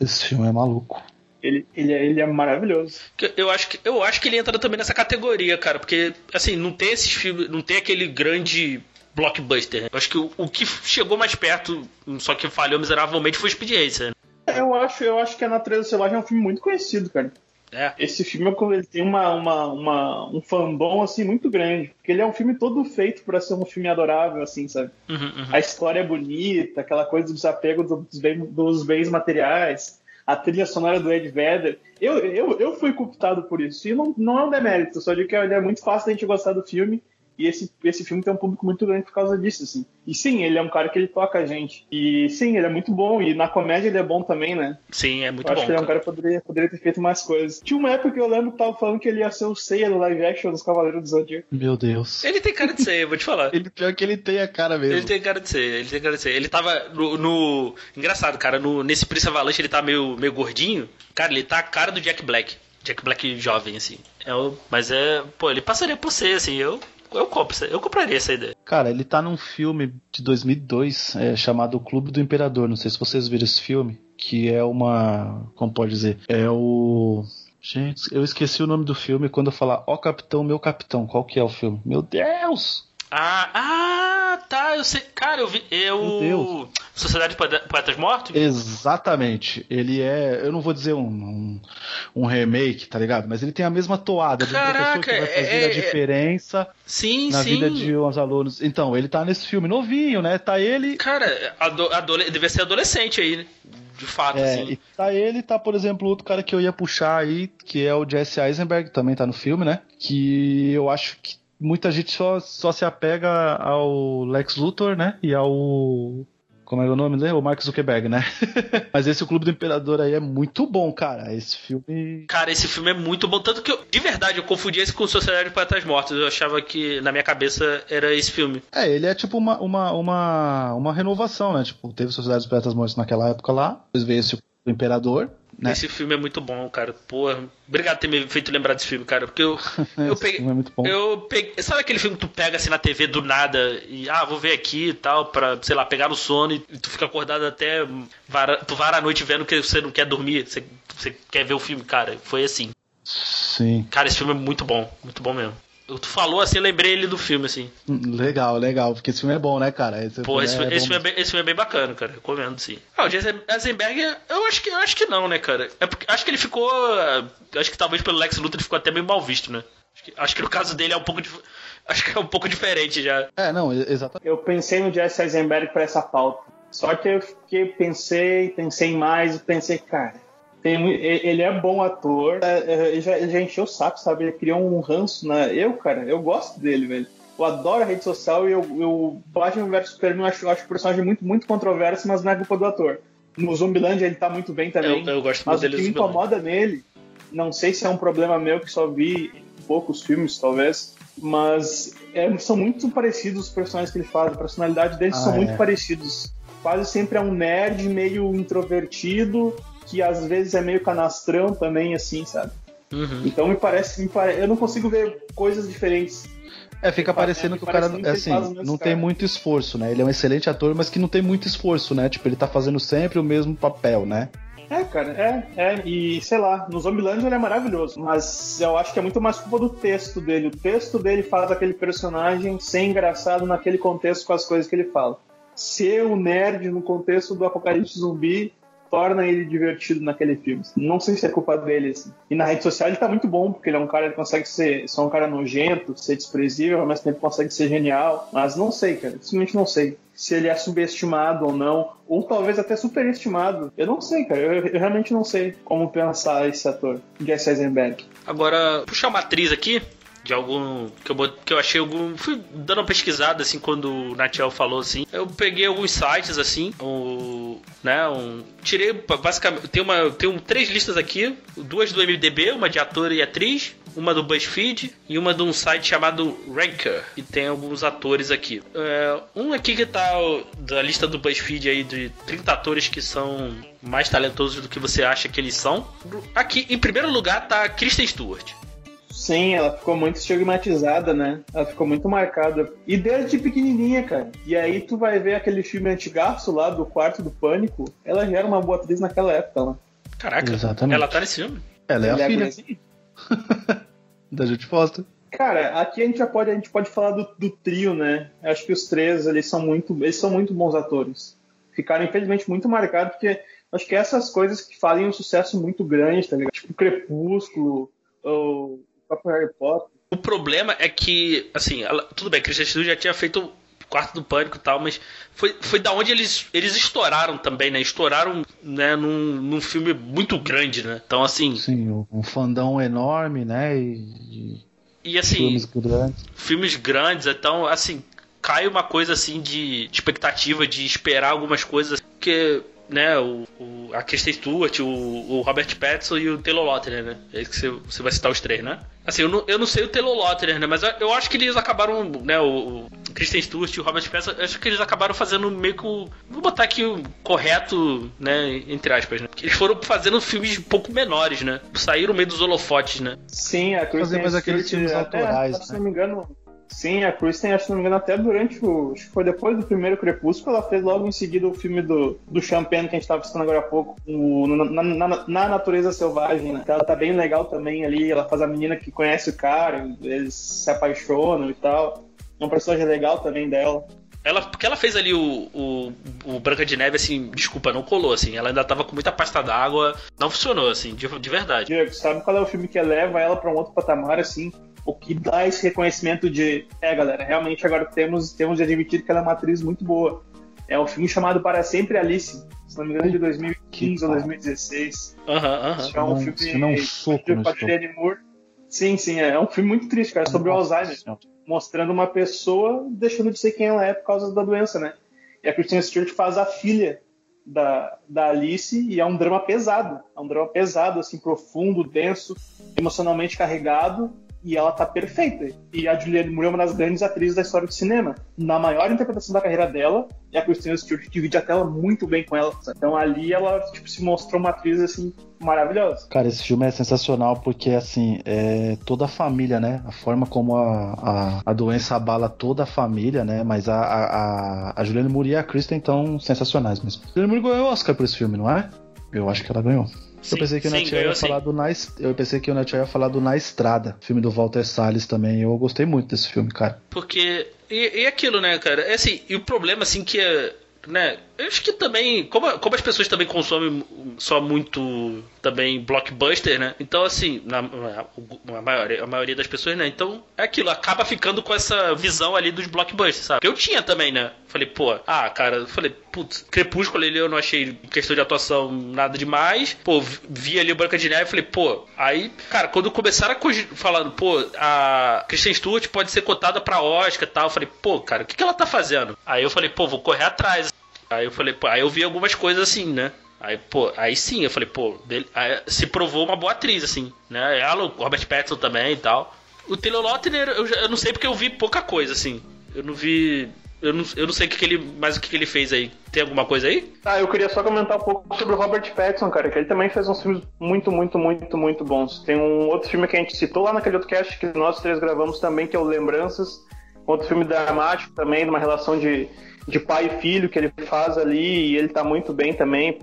C: Esse filme é maluco.
B: Ele, ele, é, ele é maravilhoso.
A: Eu acho, que, eu acho que ele entra também nessa categoria, cara, porque, assim, não tem esses filmes, não tem aquele grande blockbuster. né? Eu acho que o, o que chegou mais perto, só que falhou miseravelmente, foi o Speed Racer. né?
B: Eu acho, eu acho que A Natureza Selvagem é um filme muito conhecido, cara.
A: É.
B: Esse filme ele tem uma, uma, uma, um fandom assim muito grande, porque ele é um filme todo feito para ser um filme adorável, assim, sabe?
A: Uhum, uhum.
B: A história é bonita, aquela coisa do desapego dos, bem- dos bens materiais, a trilha sonora do Ed Vedder. Eu, eu, eu fui cooptado por isso, e não, não é um demérito, só digo que ele é muito fácil da gente gostar do filme, e esse, esse filme tem um público muito grande por causa disso, assim. E sim, ele é um cara que ele toca a gente. E sim, ele é muito bom, e na comédia ele é bom também, né?
A: Sim, é muito
B: eu acho
A: bom.
B: que ele é um
A: cara.
B: que poderia, poderia ter feito mais coisas. Tinha uma época que eu lembro que tava falando que ele ia ser o Seiya do live action dos Cavaleiros do Zodíaco.
C: Meu Deus.
A: Ele tem cara de eu vou te falar.
C: Ele pior que ele tem a cara mesmo.
A: Ele tem cara de ser, ele tem cara de ser. Ele tava no. no- Engraçado, cara, no, nesse Prince Avalanche ele tá meio, meio gordinho. Cara, ele tá a cara do Jack Black. Jack Black jovem, assim. É o- mas é. Pô, ele passaria por ser, assim. Eu, eu compro, eu compraria essa ideia.
C: Cara, ele tá num filme de 2002 é, chamado O Clube do Imperador. Não sei se vocês viram esse filme. Que é uma. Como pode dizer? É o. Gente, eu esqueci o nome do filme quando eu falar Ó Capitão, Meu Capitão. Qual que é o filme? Meu Deus!
A: Ah, ah, tá, eu sei. Cara, eu vi. Eu. Sociedade de Poeta- Poetas Mortos?
C: Exatamente. Ele é. Eu não vou dizer um, um, um remake, tá ligado? Mas ele tem a mesma toada de
A: Caraca,
C: que vai fazer
A: é-
C: a
A: é-
C: diferença
A: Sim,
C: na
A: sim.
C: vida de uns alunos. Então, ele tá nesse filme novinho, né? Tá ele.
A: Cara, ado, adole... devia ser adolescente aí, né? De fato,
C: É,
A: assim.
C: e tá ele, tá, por exemplo, outro cara que eu ia puxar aí, que é o Jesse Eisenberg, também tá no filme, né? Que eu acho que muita gente só, só se apega ao Lex Luthor, né? E ao. Como é o nome dele? O Mark Zuckerberg, né? Mas esse O Clube do Imperador aí é muito bom, cara. Esse filme.
A: Cara, esse filme é muito bom. Tanto que, eu, de verdade, eu confundi esse com Sociedade de Poetas Mortos. Eu achava que, na minha cabeça, era esse filme.
C: É, ele é tipo uma, uma, uma, uma renovação, né? Tipo, teve Sociedade dos Poetas Mortos naquela época lá, depois veio esse do Imperador, né?
A: Esse filme é muito bom, cara. Porra, obrigado por ter me feito lembrar desse filme, cara. Porque eu, eu peguei.
C: filme é muito bom.
A: Eu peguei. Sabe aquele filme que tu pega assim na TV do nada e, ah, vou ver aqui e tal, pra, sei lá, pegar no sono e tu fica acordado até. Vara, tu vara a noite vendo que você não quer dormir, você, você quer ver o filme, cara. Foi assim.
C: Sim.
A: Cara, esse filme é muito bom, muito bom mesmo. Tu falou assim, eu lembrei ele do filme, assim.
C: Legal, legal, porque esse filme é bom, né, cara? Esse
A: Pô,
C: filme
A: esse,
C: é
A: filme- esse, filme é bem, esse filme é bem bacana, cara. Recomendo, sim. Ah, o Jesse Eisenberg, eu acho que, eu acho que não, né, cara? É porque, acho que ele ficou. Acho que talvez pelo Lex Luthor ele ficou até meio mal visto, né? Acho que, acho que no caso dele é um pouco. dif- Acho que é um pouco diferente já.
C: É, não, e- exatamente.
B: Eu pensei no Jesse Eisenberg para essa pauta. Só que eu fiquei, pensei, pensei mais, pensei, cara, tem, ele é bom ator, é, é, ele já, ele já encheu o saco, sabe? Ele criou um ranço, né? Eu, cara, eu gosto dele, velho. Eu adoro a rede social e eu, eu Batman vs Superman eu acho, eu acho o personagem muito, muito controverso, mas não é culpa do ator. No Zumbiland ele tá muito bem também.
A: Eu, eu gosto
B: mas
A: muito
B: o que me incomoda nele, não sei se é um problema meu que só vi poucos filmes, talvez, mas é, são muito parecidos os personagens que ele faz, a personalidade deles
C: Ah,
B: são
C: é.
B: muito parecidos. Quase sempre é um nerd meio introvertido, que às vezes é meio canastrão também, assim, sabe?
A: Uhum.
B: Então me parece, me pare... eu não consigo ver coisas diferentes.
C: É, fica parecendo que o cara,
B: que
C: assim, não
B: cara.
C: tem muito esforço, né? Ele é um excelente ator, mas que não tem muito esforço, né? Tipo, ele tá fazendo sempre o mesmo papel, né?
B: É, cara, é, é, e sei lá, no Zombieland ele é maravilhoso, mas eu acho que é muito mais culpa do texto dele. O texto dele faz aquele personagem ser engraçado naquele contexto com as coisas que ele fala. Ser o nerd no contexto do apocalipse zumbi torna ele divertido naquele filme. Não sei se é culpa dele, assim. E na rede social ele tá muito bom, porque ele é um cara que consegue ser, ser um cara nojento, ser desprezível, ao mesmo tempo consegue ser genial. Mas não sei, cara, simplesmente não sei se ele é subestimado ou não, ou talvez até superestimado. Eu não sei, cara, eu, eu realmente não sei como pensar esse ator, Jesse Eisenberg.
A: Agora, puxar uma atriz aqui, de algum. Que eu, que eu achei algum. Fui dando uma pesquisada, assim, quando o Natiel falou assim. Eu peguei alguns sites, assim, o. Né, um. Tirei, basicamente. Tem, uma, tem um, três listas aqui: duas do MDB, uma de ator e atriz, uma do BuzzFeed e uma de um site chamado Ranker, e tem alguns atores aqui. É, um aqui que tá da lista do BuzzFeed aí de 30 atores que são mais talentosos do que você acha que eles são. Aqui, em primeiro lugar, tá Kristen Stewart.
B: Sim, ela ficou muito estigmatizada, né? Ela ficou muito marcada. E desde pequenininha, cara. E aí tu vai ver aquele filme antigaço lá do Quarto do Pânico. Ela já era uma boa atriz naquela época lá.
A: Caraca,
C: Exatamente.
A: ela tá nesse filme.
C: Ela é a
B: Ela
C: filha da Judy Foster.
B: Cara, aqui a gente já pode, a gente pode falar do, do trio, né? Eu acho que os três eles são muito, eles são muito bons atores. Ficaram infelizmente muito marcados porque acho que essas coisas que fazem um sucesso muito grande, tá ligado? Tipo Crepúsculo, ou o próprio Harry Potter.
A: O problema é que, assim, ela- tudo bem, Christian Stewart já tinha feito o Quarto do Pânico e tal, mas foi, foi da onde eles, eles estouraram também, né? Estouraram né, num, num filme muito grande, né? Então, assim,
C: Sim, um fandão enorme, né? E,
A: e
C: e
A: assim,
C: filmes grandes.
A: filmes grandes, então, assim, cai uma coisa assim de, de expectativa de esperar algumas coisas que, né, o, o- a Kristen Stewart, o, o Robert Pattinson e o Taylor Lautner, né? É isso que você, você vai citar os três, né? Assim, eu não, eu não sei o Taylor Lautner, né? Mas eu, eu acho que eles acabaram, né, o, o Kristen Stewart e o Robert Pattinson, eu acho que eles acabaram fazendo meio que o, vou botar aqui o correto, né, entre aspas, né? Eles foram fazendo filmes um pouco menores, né? Saíram meio dos holofotes, né?
B: Sim, a Kristen
C: mais aqueles filmes
B: até,
C: autorais,
B: Se
C: né?
B: não me engano, sim, a Kristen, acho que não me engano, até durante o. Acho que foi depois do primeiro Crepúsculo, ela fez logo em seguida o filme do, do Champagne que a gente estava citando agora há pouco, o, na, na- na Natureza Selvagem, né? Ela tá bem legal também ali, ela faz a menina que conhece o cara, eles se apaixonam e tal. É um personagem legal também dela.
A: Ela, porque ela fez ali o, o, o Branca de Neve, assim, desculpa, não colou, assim. Ela ainda tava com muita pasta d'água, não funcionou, assim, de, de verdade.
B: Diego, sabe qual é o filme que leva ela para um outro patamar, assim? O que dá esse reconhecimento de, é, galera, realmente agora temos, temos de admitir que ela é uma atriz muito boa. É um filme chamado Para Sempre Alice, se não me engano, de 2015 ou
C: pariu.
B: 2016.
A: Aham, aham.
B: É um
C: Não,
B: filme
C: isso não é um soco
B: de Moore. Sim, sim, é um filme muito triste, cara, sobre o
C: Nossa
B: Alzheimer
C: Senhora.
B: mostrando uma pessoa deixando de ser quem ela é por causa da doença, né? E a Kristen Stewart faz a filha da, da Alice e é um drama pesado. É um drama pesado, assim, profundo, denso, emocionalmente carregado. E ela tá perfeita. E a Julianne Moore é uma das grandes atrizes da história do cinema. Na maior interpretação da carreira dela, e a Kristen Stewart divide a tela muito bem com ela. Então ali ela tipo, se mostrou uma atriz assim maravilhosa.
C: Cara, esse filme é sensacional porque, assim, é toda a família, né? A forma como a, a, a doença abala toda a família, né? Mas a, a, a, Moore e a Kristen estão sensacionais mesmo. Julianne Moore ganhou o Oscar por esse filme, não é? Eu acho que ela ganhou.
A: Sim,
C: eu pensei que o Natia
A: ganhou
C: ia
A: sim.
C: falar do na, Eu pensei que o Natia ia falar do Na Estrada, filme do Walter Salles também. Eu gostei muito desse filme, cara.
A: Porque. E, e aquilo, né, cara? É assim, e o problema, assim, que é. Né? Eu acho que também, como, como as pessoas também consomem só muito também blockbuster, né? Então, assim, na, a, maioria, a maioria das pessoas, né? Então, é aquilo, acaba ficando com essa visão ali dos blockbusters, sabe? Eu tinha também, né? Falei, pô, ah, cara, falei, putz, Crepúsculo ali eu não achei questão de atuação nada demais. Pô, vi ali o Branca de Neve e falei, pô, aí, cara, quando começaram a falando, pô, a Kristen Stewart pode ser cotada pra Oscar e tal, eu falei, pô, cara, o que, que ela tá fazendo? Aí eu falei, pô, vou correr atrás. Aí eu falei, pô, aí eu vi algumas coisas assim, né? Aí, pô, aí sim, eu falei, pô, dele, se provou uma boa atriz, assim, né? Ela, o Robert Pattinson também e tal. O Taylor Lautner, eu, eu não sei porque eu vi pouca coisa, assim. Eu não vi. Eu não, eu não sei o que, que ele. Mais o que, que ele fez aí. Tem alguma coisa aí?
B: Ah, eu queria só comentar um pouco sobre o Robert Pattinson, cara, que ele também fez uns filmes muito, muito, muito, muito bons. Tem um outro filme que a gente citou lá naquele outro cast que nós três gravamos também, que é o Lembranças. Outro filme dramático também, de uma relação de de pai e filho que ele faz ali, e ele tá muito bem também,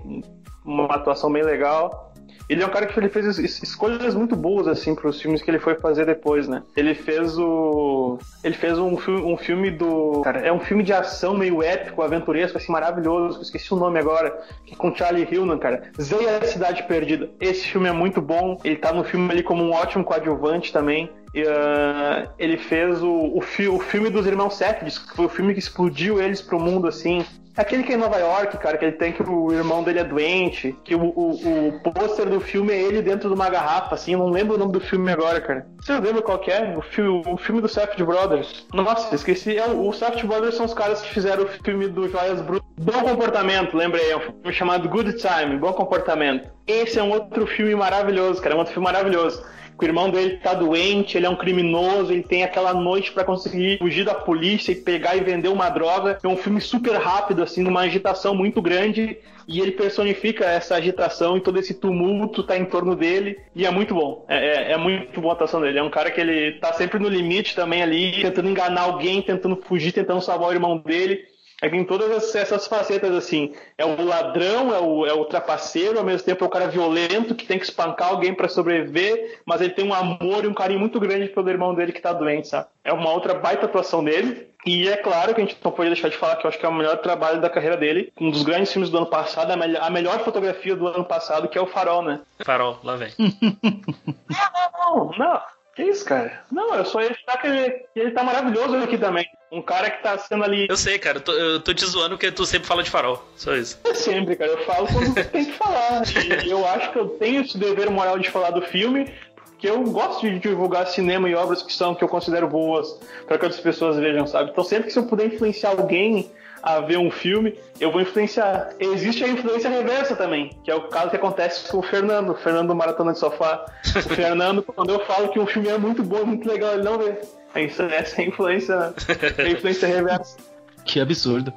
B: uma atuação bem legal. Ele é um cara que ele fez escolhas muito boas assim para os filmes que ele foi fazer depois, né? Ele fez o ele fez um filme, um filme do, cara, é um filme de ação meio épico, aventuresco, assim maravilhoso. Esqueci o nome agora, que é com Charlie Hunnam, cara. Zeia a Cidade Perdida. Esse filme é muito bom. Ele tá no filme ali como um ótimo coadjuvante também. Uh, ele fez o, o, fi, o, filme dos Irmãos Safdie, que foi o filme que explodiu eles pro mundo, assim. Aquele que é em Nova York, cara, que ele tem que o irmão dele é doente, que o, o, o pôster do filme é ele dentro de uma garrafa, assim, não lembro o nome do filme agora, cara. Você lembra qual é? O filme, o filme do Safdie Brothers. Nossa, esqueci. É, o Safdie Brothers são os caras que fizeram o filme do Joias Brutas. Bom Comportamento, lembrei, é um filme chamado Good Time, Bom Comportamento. Esse é um outro filme maravilhoso, cara, é um outro filme maravilhoso o irmão dele tá doente, ele é um criminoso, ele tem aquela noite para conseguir fugir da polícia e pegar e vender uma droga. É um filme super rápido, assim, numa agitação muito grande. E ele personifica essa agitação e todo esse tumulto tá em torno dele. E é muito bom. É, é, é muito boa a atuação dele. É um cara que ele tá sempre no limite também ali, tentando enganar alguém, tentando fugir, tentando salvar o irmão dele. É que em todas essas facetas, assim, é o ladrão, é o, é o trapaceiro, ao mesmo tempo é o cara violento que tem que espancar alguém para sobreviver, mas ele tem um amor e um carinho muito grande pelo irmão dele que tá doente, sabe? É uma outra baita atuação dele. E é claro que a gente não pode deixar de falar que eu acho que é o melhor trabalho da carreira dele. Um dos grandes filmes do ano passado, a melhor, a melhor fotografia do ano passado, que é o Farol, né?
A: Farol, lá vem.
B: não, não, não. Que isso, cara? Não, eu só ia achar que ele, que ele tá maravilhoso aqui também. Um cara que tá sendo ali.
A: Eu sei, cara, eu tô, eu tô te zoando porque tu sempre fala de farol. Só isso.
B: É sempre, cara. Eu falo quando tem que falar. E eu acho que eu tenho esse dever moral de falar do filme, porque eu gosto de divulgar cinema e obras que são que eu considero boas para que outras pessoas vejam, sabe? Então sempre que se eu puder influenciar alguém a ver um filme, eu vou influenciar. Existe a influência reversa também, que é o caso que acontece com o Fernando, o Fernando do Maratona de Sofá. O Fernando, quando eu falo que um filme é muito bom, muito legal, ele não vê. Essa é a influência, a influência reversa.
C: Que absurdo.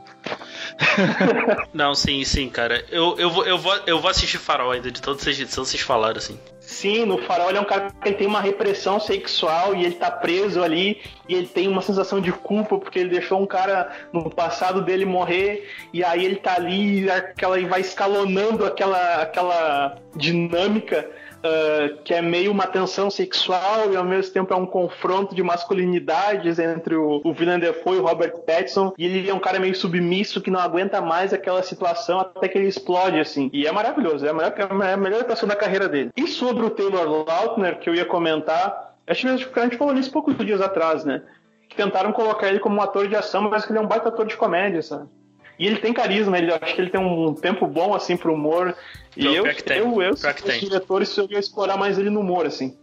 A: Não, sim, sim, cara. Eu, eu, vou, eu, vou, eu vou assistir Farol ainda, de todas essas edições vocês falaram, assim.
B: Sim, no Farol ele é um cara que tem uma repressão sexual e ele tá preso ali e ele tem uma sensação de culpa porque ele deixou um cara no passado dele morrer e aí ele tá ali aquela, e vai escalonando aquela, aquela dinâmica uh, que é meio uma tensão sexual e ao mesmo tempo é um confronto de masculinidades entre o, o Willem Dafoe e o Robert Pattinson. E ele é um cara meio submisso que não aguenta mais aquela situação até que ele explode, assim. E é maravilhoso, é a melhor, é a melhor atuação da carreira dele. E sobre o Taylor Lautner, que eu ia comentar, acho que a gente falou nisso poucos dias atrás, né? Que tentaram colocar ele como um ator de ação, mas que ele é um baita ator de comédia, sabe? E ele tem carisma, ele, acho que ele tem um tempo bom, assim, pro humor. E eu, eu, eu, se fosse diretores, eu ia explorar mais ele no humor, assim.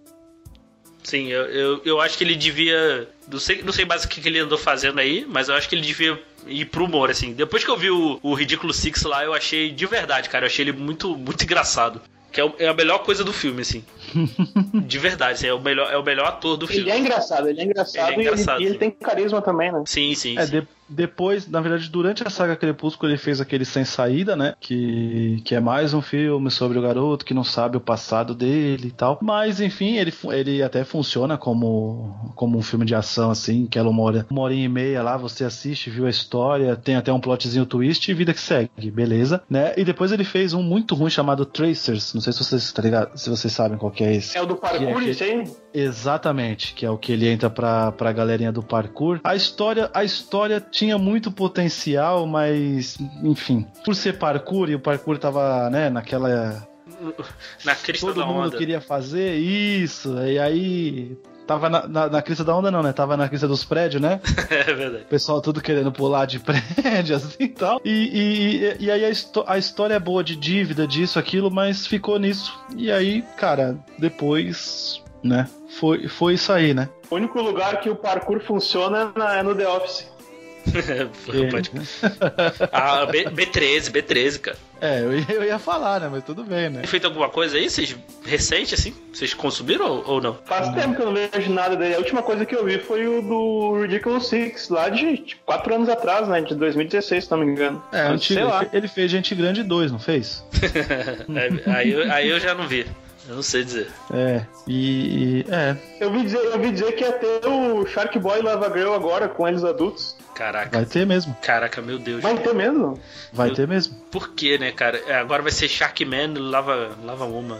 A: Sim, eu, eu, eu acho que ele devia. Não sei, não sei mais o que, que ele andou fazendo aí, mas eu acho que ele devia ir pro humor, assim. Depois que eu vi o, o Ridículo Six lá, eu achei de verdade, cara. Eu achei ele muito, muito engraçado. Que é, é a melhor coisa do filme, assim. De verdade, assim, é, o melhor, é o melhor ator do filme.
B: Ele é engraçado, ele é engraçado, ele é engraçado e, ele, e ele tem carisma também, né?
A: Sim, sim.
C: É,
A: sim.
C: De, depois, na verdade, durante a saga Crepúsculo, ele fez aquele Sem Saída, né? Que, que é mais um filme sobre o garoto que não sabe o passado dele e tal. Mas, enfim, ele, ele até funciona como, como um filme de ação, assim, que ela uma hora, uma hora e meia lá, você assiste, viu a história, tem até um plotzinho twist e vida que segue, beleza, né? E depois ele fez um muito ruim chamado Tracers, não sei se vocês, tá ligado, se vocês sabem qual que é esse.
B: É o do parkour, isso aí?
C: Exatamente, que é o que ele entra pra, pra galerinha do parkour. A história, a história tinha muito potencial, mas enfim, por ser parkour e o parkour tava, né, naquela
A: Na crista
C: todo
A: da
C: mundo
A: onda.
C: queria fazer isso, e aí tava na, na, na crista da onda não, né? Tava na crista dos prédios, né?
A: é verdade.
C: O pessoal tudo querendo pular de prédio, assim e tal. E, e, e aí a, a história é boa de dívida, disso, aquilo, mas ficou nisso. E aí, cara, depois, né? Foi, foi isso aí, né?
B: O único lugar que o parkour funciona é na- é no The Office.
A: Ah, B, B13, B13, cara.
C: É, eu ia, eu ia falar, né? Mas tudo bem, né?
A: Tem feito alguma coisa aí, vocês, recente, assim? Vocês consumiram ou, ou não?
B: Faz tempo que eu não vejo nada dele. A última coisa que eu vi foi o do Ridiculous Six, lá de tipo, quatro anos atrás, né? De 2016, se não me engano.
C: É,
B: Mas,
C: antigo,
B: sei lá.
C: ele fez Gente Grande 2, não fez?
A: É, aí, eu, aí eu já não vi. Eu não sei dizer.
C: É, e. e- é,
B: Eu vi dizer, eu vi dizer que ia ter o Shark Boy e Lava Girl agora, com eles adultos.
A: Caraca.
C: vai ter mesmo.
A: Caraca, meu Deus.
B: Vai ter mesmo?
C: Vai
A: Eu-
C: ter mesmo.
A: Por quê, né, cara? É, Agora vai ser Sharkman Lava, Lava Woman.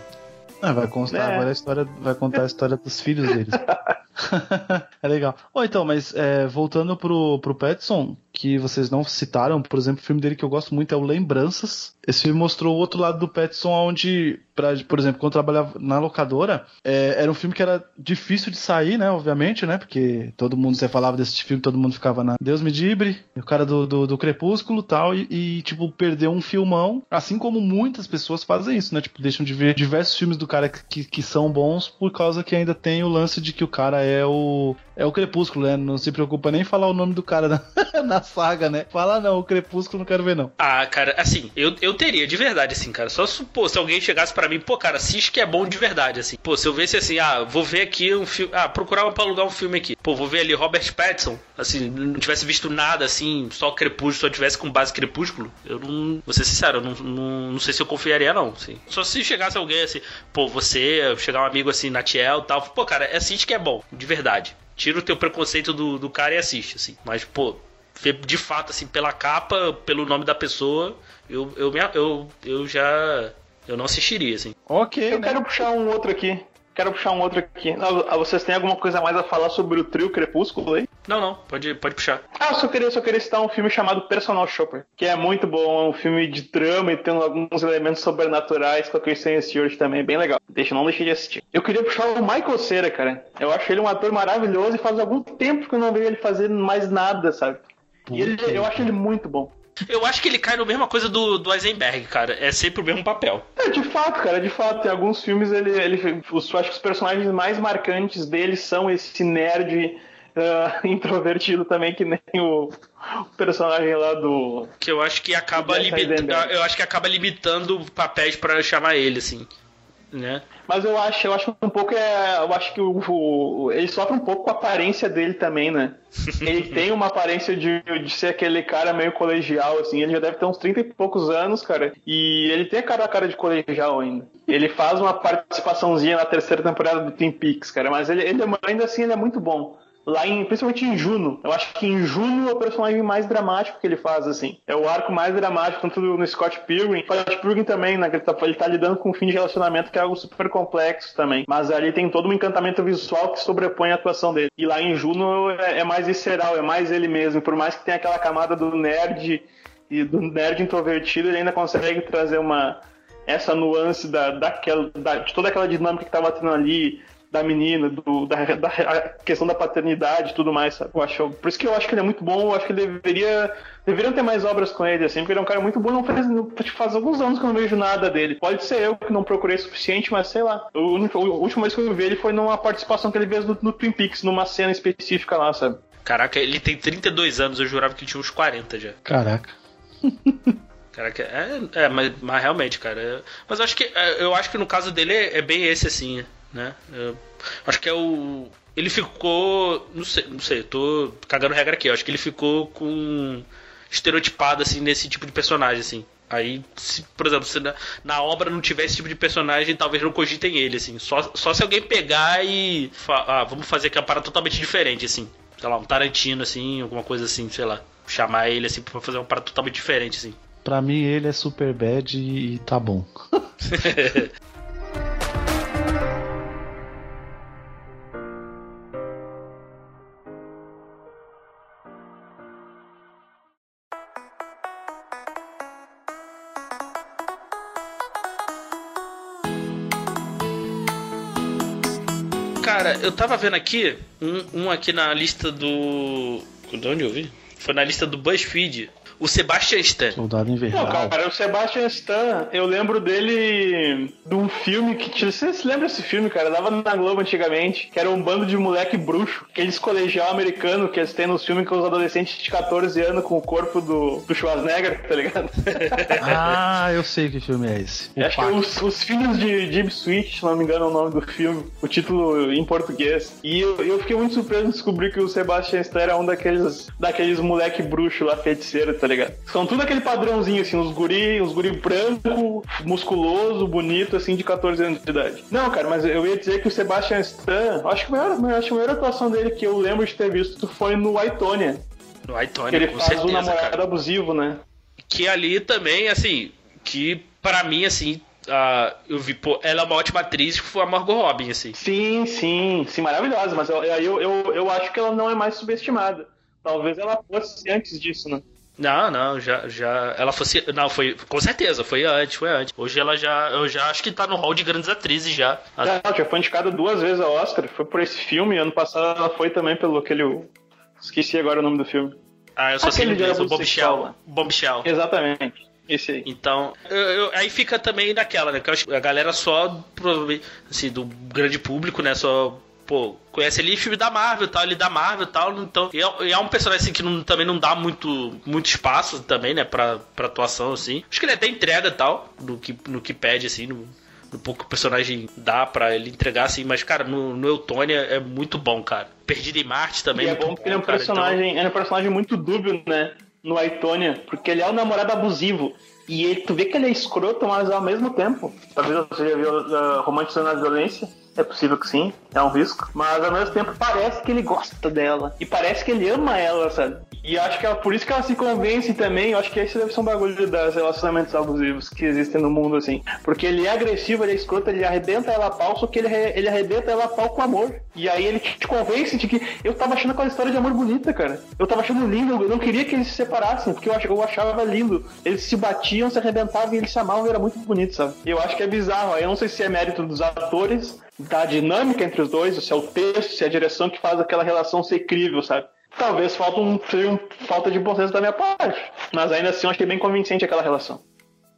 C: Ah, vai contar
B: É.
C: agora a história, vai contar a história dos filhos deles. é legal. Ou então, mas é, voltando pro, pro Petson, que vocês não citaram, por exemplo, o filme dele que eu gosto muito é o Lembranças. Esse filme mostrou o outro lado do Petson, onde, pra, por exemplo, quando eu trabalhava na locadora, é, era um filme que era difícil de sair, né? Obviamente, né? Porque todo mundo, você falava desse filme, todo mundo ficava na Deus me dibre, o cara do, do, do Crepúsculo tal, e, e, tipo, perdeu um filmão, assim como muitas pessoas fazem isso, né? Tipo, deixam de ver diversos filmes do cara que, que são bons por causa que ainda tem o lance de que o cara é o. É o Crepúsculo, né? Não se preocupa nem em falar o nome do cara na, na saga, né? Fala, não, o Crepúsculo não quero ver, não.
A: Ah, cara, assim, eu, eu teria, de verdade, assim, cara. Só pô, se alguém chegasse pra mim, pô, cara, assiste que é bom de verdade, assim. Pô, se eu visse assim, ah, vou ver aqui um filme. Ah, procurava pra alugar um filme aqui. Pô, vou ver ali Robert Pattinson. Assim, não tivesse visto nada, assim, só Crepúsculo, só tivesse com base Crepúsculo, eu não. Vou ser sincero, eu não, não, não sei se eu confiaria, não, assim. Só se chegasse alguém assim, pô, você, chegar um amigo assim, Natiel e tal, pô, cara, assiste que é bom, de verdade. Tira o teu preconceito do, do cara e assiste, assim. Mas, pô, de fato, assim, pela capa, pelo nome da pessoa, eu, eu, eu, eu já. Eu não assistiria, assim.
C: Ok,
B: Eu
C: né?
B: quero puxar um outro aqui. Quero puxar um outro aqui. Ah, Vocês têm alguma coisa mais a falar sobre o trio Crepúsculo aí?
A: Não, não, pode, pode puxar.
B: Ah, eu só queria, só queria citar um filme chamado Personal Shopper, que é muito bom, é um filme de drama e tem alguns elementos sobrenaturais com a Kristen Stewart também, é bem legal. Deixa, não deixei de assistir. Eu queria puxar o Michael Cera, cara. Eu acho ele um ator maravilhoso e faz algum tempo que eu não vejo ele fazer mais nada, sabe? E ele, eu acho ele muito bom.
A: Eu acho que ele cai na mesma coisa do, do Eisenberg, cara. É sempre o mesmo papel.
B: É, de fato, cara, de fato. Em alguns filmes ele. ele os, acho que os personagens mais marcantes dele são esse nerd ah, introvertido também, que nem o, personagem lá do.
A: Que eu acho que acaba limitando.
B: Eisenberg.
A: Eu acho que acaba limitando papéis pra chamar ele, assim. Né?
B: Mas eu acho, eu acho um pouco é, eu acho que o, o- ele sofre um pouco com a aparência dele também, né? Ele tem uma aparência de, de ser aquele cara meio colegial, assim. Ele já deve ter uns 30 e poucos anos, cara. E ele tem a cara, a cara de colegial ainda. Ele faz uma participaçãozinha na terceira temporada do Twin Peaks, cara. Mas ele, ele ainda assim ele é muito bom. Lá em, principalmente em Juno. Eu acho que em Juno é o personagem mais dramático que ele faz, assim. É o arco mais dramático, tanto no Scott Pilgrim. Scott Pilgrim também, né? Ele tá, ele tá lidando com um fim de relacionamento que é algo super complexo também. Mas ali tem todo um encantamento visual que sobrepõe a atuação dele. E lá em Juno é, é mais visceral, é mais ele mesmo. Por mais que tenha aquela camada do nerd e do nerd introvertido, ele ainda consegue trazer uma essa nuance da, daquela, da- de toda aquela dinâmica que tava tendo ali, da menina, do, da, da a questão da paternidade e tudo mais, sabe? Eu acho, por isso que eu acho que ele é muito bom, eu acho que ele deveria. Deveriam ter mais obras com ele, assim, porque ele é um cara muito bom, não faz, não- faz alguns anos que eu não vejo nada dele. Pode ser eu que não procurei o suficiente, mas sei lá. O único- a última vez que eu vi ele foi numa participação que ele fez no, no Twin Peaks, numa cena específica lá, sabe?
A: Caraca, ele tem 32 anos, eu jurava que tinha uns 40 já.
C: Caraca.
A: Caraca, é, é mas, mas realmente, cara. é- mas eu acho que é, eu acho que no caso dele é, é bem esse assim, né? Eu acho que é o ele ficou, não sei, não sei, eu tô cagando regra aqui. Eu acho que ele ficou com estereotipado assim nesse tipo de personagem assim. Aí, se, por exemplo, se na, na obra não tiver esse tipo de personagem, talvez não cogitem ele, assim. Só, só se alguém pegar e. ah, vamos fazer aqui uma parada totalmente diferente, assim. Sei lá, um Tarantino, assim, alguma coisa assim, sei lá. Chamar ele, assim, pra fazer uma parada totalmente diferente, assim.
C: Pra mim ele é super bad e tá bom.
A: eu tava vendo aqui, um, um aqui na lista do. De onde eu vi? Foi na lista do BuzzFeed o Sebastian Stan.
C: Soldado Invernal.
B: Não, cara, o Sebastian Stan, eu lembro dele de um filme que. Você se lembra desse filme, cara? Dava na Globo antigamente, que era um bando de moleque bruxo, aqueles colegial americano que eles têm nos filmes com os adolescentes de 14 anos com o corpo do, do Schwarzenegger, tá ligado?
C: ah, eu sei que filme é esse.
B: O acho que é os, os Filhos de Deep Switch, se não me engano é o nome do filme, o título em português. E eu, eu fiquei muito surpreso em descobrir que o Sebastian Stan era um daqueles, daqueles moleque bruxo lá, feiticeiro, tá ligado? São tudo aquele padrãozinho, assim, uns guri, uns guri branco, musculoso, bonito, assim, de 14 anos de idade. Não, cara, mas eu ia dizer que o Sebastian Stan, acho que a maior, acho que a maior atuação dele que eu lembro de ter visto foi no Aitonia.
A: No Aitonia,
B: que ele faz
A: certeza,
B: um namorado
A: cara.
B: abusivo, né?
A: Que ali também, assim, que pra mim, assim, ah, eu vi, pô, ela é uma ótima atriz, que foi a Margot Robin, assim.
B: Sim, sim, sim, maravilhosa, mas eu, eu, eu, eu acho que ela não é mais subestimada. Talvez ela fosse antes disso, né?
A: Não, não, já, já. Ela fosse. Não, foi. Com certeza, foi antes, foi antes. Hoje ela já. Eu já acho que tá no hall de grandes atrizes já.
B: Ela já foi indicada duas vezes ao Oscar, foi por esse filme, ano passado ela foi também pelo aquele. Esqueci agora o nome do filme.
A: Ah, eu só sei
B: Aquele de
A: o Bombshell.
B: né?
A: Bombshell.
B: Exatamente, esse aí.
A: Então, eu- eu- aí fica também naquela, né? Que eu acho que a galera só, provavelmente, assim, do grande público, né? Só, pô, conhece ali filme da Marvel e tal, ele da Marvel e tal, então. E é, e é um personagem assim que não- também não dá muito, muito espaço também, né? Pra, pra atuação, assim. Acho que ele até entrega e tal, no que, no que pede, assim, no, no pouco que o personagem dá pra ele entregar, assim, mas, cara, no, no Eutônia é muito bom, cara. Perdido em Marte também
B: E é
A: muito
B: bom porque ele é um
A: cara, então-
B: personagem, é um personagem muito dúbio, né? No Aitonia, porque ele é um namorado abusivo. E ele, tu vê que ele é escroto, mas ao mesmo tempo. Talvez você já viu uh, romantizando a violência. É possível que sim, é um risco. Mas ao mesmo tempo parece que ele gosta dela. E parece que ele ama ela, sabe? E acho que ela, por isso que ela se convence também. Eu acho que esse deve ser um bagulho dos relacionamentos abusivos que existem no mundo, assim. Porque ele é agressivo, ele é escroto, ele arrebenta ela a pau, só que ele, ele arrebenta ela a pau com amor. E aí ele te, convence de que eu tava achando aquela história de amor bonita, cara. Eu tava achando lindo, eu não queria que eles se separassem, porque eu, eu achava lindo. Eles se batiam, se arrebentavam e eles se amavam, era muito bonito, sabe? Eu acho que é bizarro. Eu não sei se é mérito dos atores, da dinâmica entre os dois, se é o texto, se é a direção que faz aquela relação ser crível, sabe? Talvez falta, um, falta de bom senso da minha parte. Mas ainda assim eu achei bem convincente aquela relação.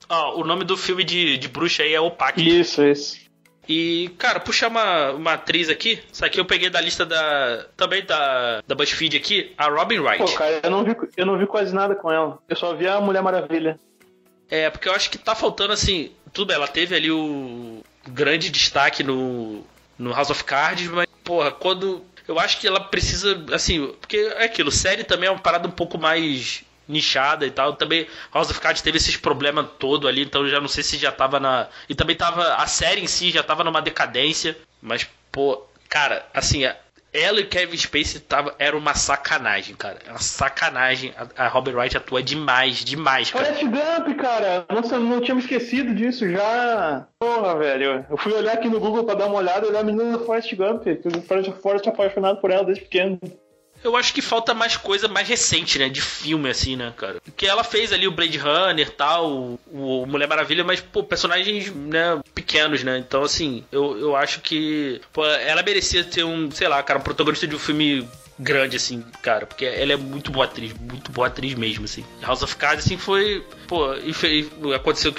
A: Ó, o nome do filme de, de bruxa aí é Opaque.
B: Isso, isso.
A: E, cara, puxar uma, uma atriz aqui. Isso aqui eu peguei da lista da. Também da, da BuzzFeed aqui, a Robin Wright.
B: Pô, cara, eu não, vi, eu não vi quase nada com ela. Eu só vi a Mulher Maravilha.
A: É, porque eu acho que tá faltando assim. Tudo bem, ela teve ali o grande destaque no, no House of Cards, mas, porra, quando. Eu acho que ela precisa, assim, porque é aquilo, série também é uma parada um pouco mais nichada e tal. Também House of Cards teve esses problemas todo ali, então já não sei se já tava na. E também tava. A série em si já tava numa decadência. Mas, pô, cara, assim, ela e Kevin Spacey tava, era uma sacanagem, cara. É uma sacanagem. A, a Robin Wright atua demais, demais, cara.
B: Forrest Gump, cara! Nossa, eu não tinha me esquecido disso já. Porra, velho. Eu fui olhar aqui no Google pra dar uma olhada e olhar a menina do Forrest Gump. O Forrest, Forrest é apaixonado por ela desde pequeno.
A: Eu acho que falta mais coisa mais recente, né? De filme, assim, né, cara? Porque ela fez ali o Blade Runner tal, o, o Mulher Maravilha, mas, pô, personagens, né, pequenos, né? Então, assim, eu, eu acho que. Pô, ela merecia ter um, sei lá, cara, um protagonista de um filme grande, assim, cara, porque ela é muito boa atriz, muito boa atriz mesmo, assim. House of Cards, assim, foi. Pô, e foi- aconteceu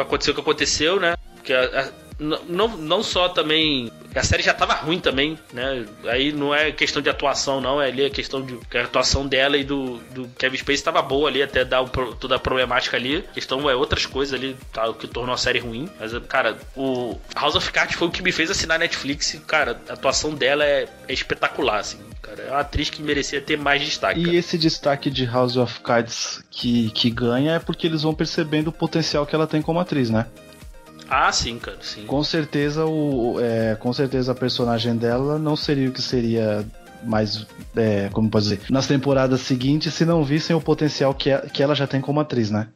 A: aconteceu o que aconteceu, né? Que a- a- não, não só também. A série já tava ruim também, né? Aí não é questão de atuação, não. É ali a questão de. que A atuação dela e do, do Kevin Spacey tava boa ali, até dar o toda a problemática ali. A questão é outras coisas ali, tá, o que tornou a série ruim. Mas, cara, o House of Cards foi o que me fez assinar a Netflix. E, cara, a atuação dela é, é espetacular, assim. Cara, é uma atriz que merecia ter mais destaque.
C: E
A: cara.
C: esse destaque de House of Cards que, que ganha é porque eles vão percebendo o potencial que ela tem como atriz, né?
A: Ah, sim, cara, sim.
C: Com certeza o, é, com certeza a personagem dela não seria o que seria mais, é, como pode dizer, nas temporadas seguintes se não vissem o potencial que, a- que ela já tem como atriz, né?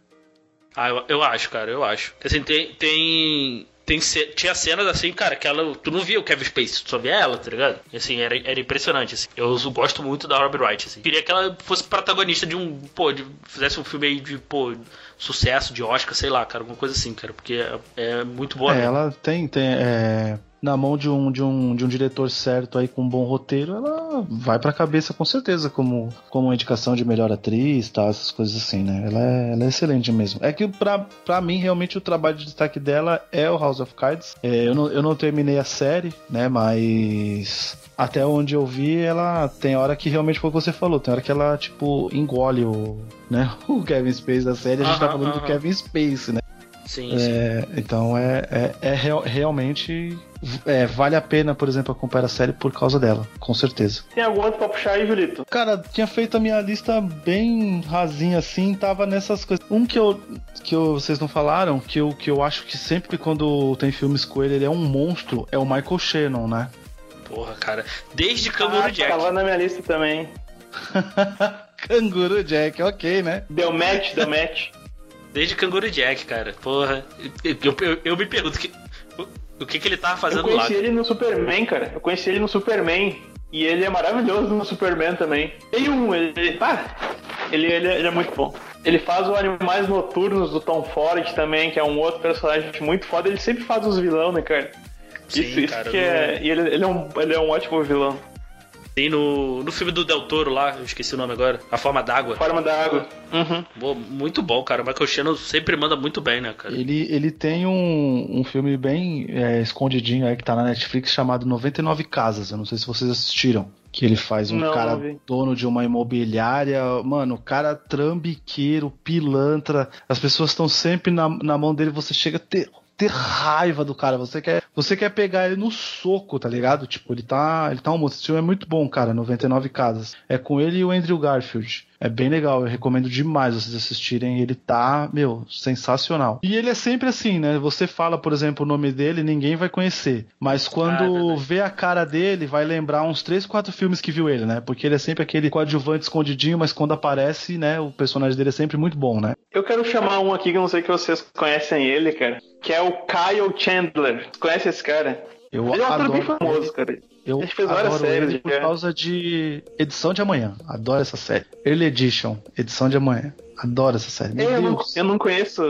A: Ah, eu, eu acho, cara, eu acho. Assim, tem. tem... Tem, tinha cenas assim, cara, que ela. Tu não via o Kevin Spacey, tu só via ela, tá ligado? E, assim, era, era impressionante, assim. Eu gosto muito da Robin Wright, assim. Queria que ela fosse protagonista de um. Pô, de, fizesse um filme aí de, pô, sucesso, de Oscar, sei lá, cara, alguma coisa assim, cara. Porque é, é muito boa.
C: É,
A: mesmo.
C: ela tem, tem é, na mão de um, de um, de um diretor certo aí com um bom roteiro, ela vai pra cabeça com certeza como, como uma indicação de melhor atriz, tá, essas coisas assim, né? Ela é, ela é excelente mesmo. É que pra, pra mim, realmente, o trabalho de destaque dela é o House of Cards. É, eu, não, eu não terminei a série, né? Mas até onde eu vi, ela tem hora que realmente foi o que você falou, tem hora que ela, tipo, engole o, né, o Kevin Space da série, a gente tá falando do Kevin Space, né?
A: Sim, sim.
C: É, então é, é, é real- realmente é, vale a pena, por exemplo, acompanhar a série por causa dela, com certeza.
B: Tem algum outro pra puxar aí, Julito?
C: Cara, tinha feito a minha lista bem rasinha assim, tava nessas coisas. Um que eu que eu, vocês não falaram, que eu, que eu acho que sempre quando tem filmes com ele, ele é um monstro, é o Michael Shannon, né?
A: Porra, cara. Desde Canguru
B: Ah,
A: Jack.
B: Tava na minha lista também.
C: Canguru Jack, ok, né?
B: Deu match, deu match.
A: Desde Canguru Jack, cara. Porra. Eu, eu, eu me pergunto que, o, que, que ele tava
B: Eu
A: fazendo lá.
B: conheci ele no Superman, cara. Eu conheci ele no Superman. E ele é maravilhoso no Superman também. Tem um, ele. ele- Ah, ele, ele, ele é muito bom. Ele faz o Animais Noturnos do Tom Ford também, que é um outro personagem muito foda. Ele sempre faz os vilão, né, cara?
A: Sim,
B: isso, isso
A: cara,
B: que é. E ele, ele, é um, ele é um ótimo vilão.
A: Tem no, no filme do Del Toro lá, eu esqueci o nome agora. A Forma d'Água.
B: Forma da água. Uhum.
A: Boa, muito bom, cara. O Michael Shannon sempre manda muito bem, né, cara?
C: Ele, ele tem um, um filme bem é, escondidinho aí que tá na Netflix chamado 99 Casas. Eu não sei se vocês assistiram. Que ele faz um
B: Não,
C: cara
B: não
C: dono de uma imobiliária. Mano, o cara trambiqueiro, pilantra. As pessoas estão sempre na, na mão dele. Você chega a ter, ter raiva do cara. Você quer, você quer pegar ele no soco, tá ligado? Tipo, ele tá, ele tá um monstro. Esse filme é muito bom, cara. 99 Casas. É com ele e o Andrew Garfield. É bem legal, eu recomendo demais vocês assistirem. Ele tá, meu, sensacional. E ele é sempre assim, né? Você fala, por exemplo, o nome dele, ninguém vai conhecer. Mas
A: Ah, é
C: quando vê a cara dele, vai lembrar uns 3, 4 filmes que viu ele, né? Porque ele é sempre aquele coadjuvante escondidinho, mas quando aparece, né? O personagem dele é sempre muito bom, né?
B: Eu quero chamar um aqui que eu não sei que vocês conhecem ele, cara. Que é o Kyle Chandler. Conhece esse cara?
C: Eu
B: ele é um ator bem
C: adoro
B: famoso, cara.
C: Eu
B: Ele fez várias
C: adoro
B: séries
C: por causa de Edição de Amanhã. Adoro essa série. Early Edition, Edição de Amanhã. Adoro essa série.
B: Eu não, eu não conheço.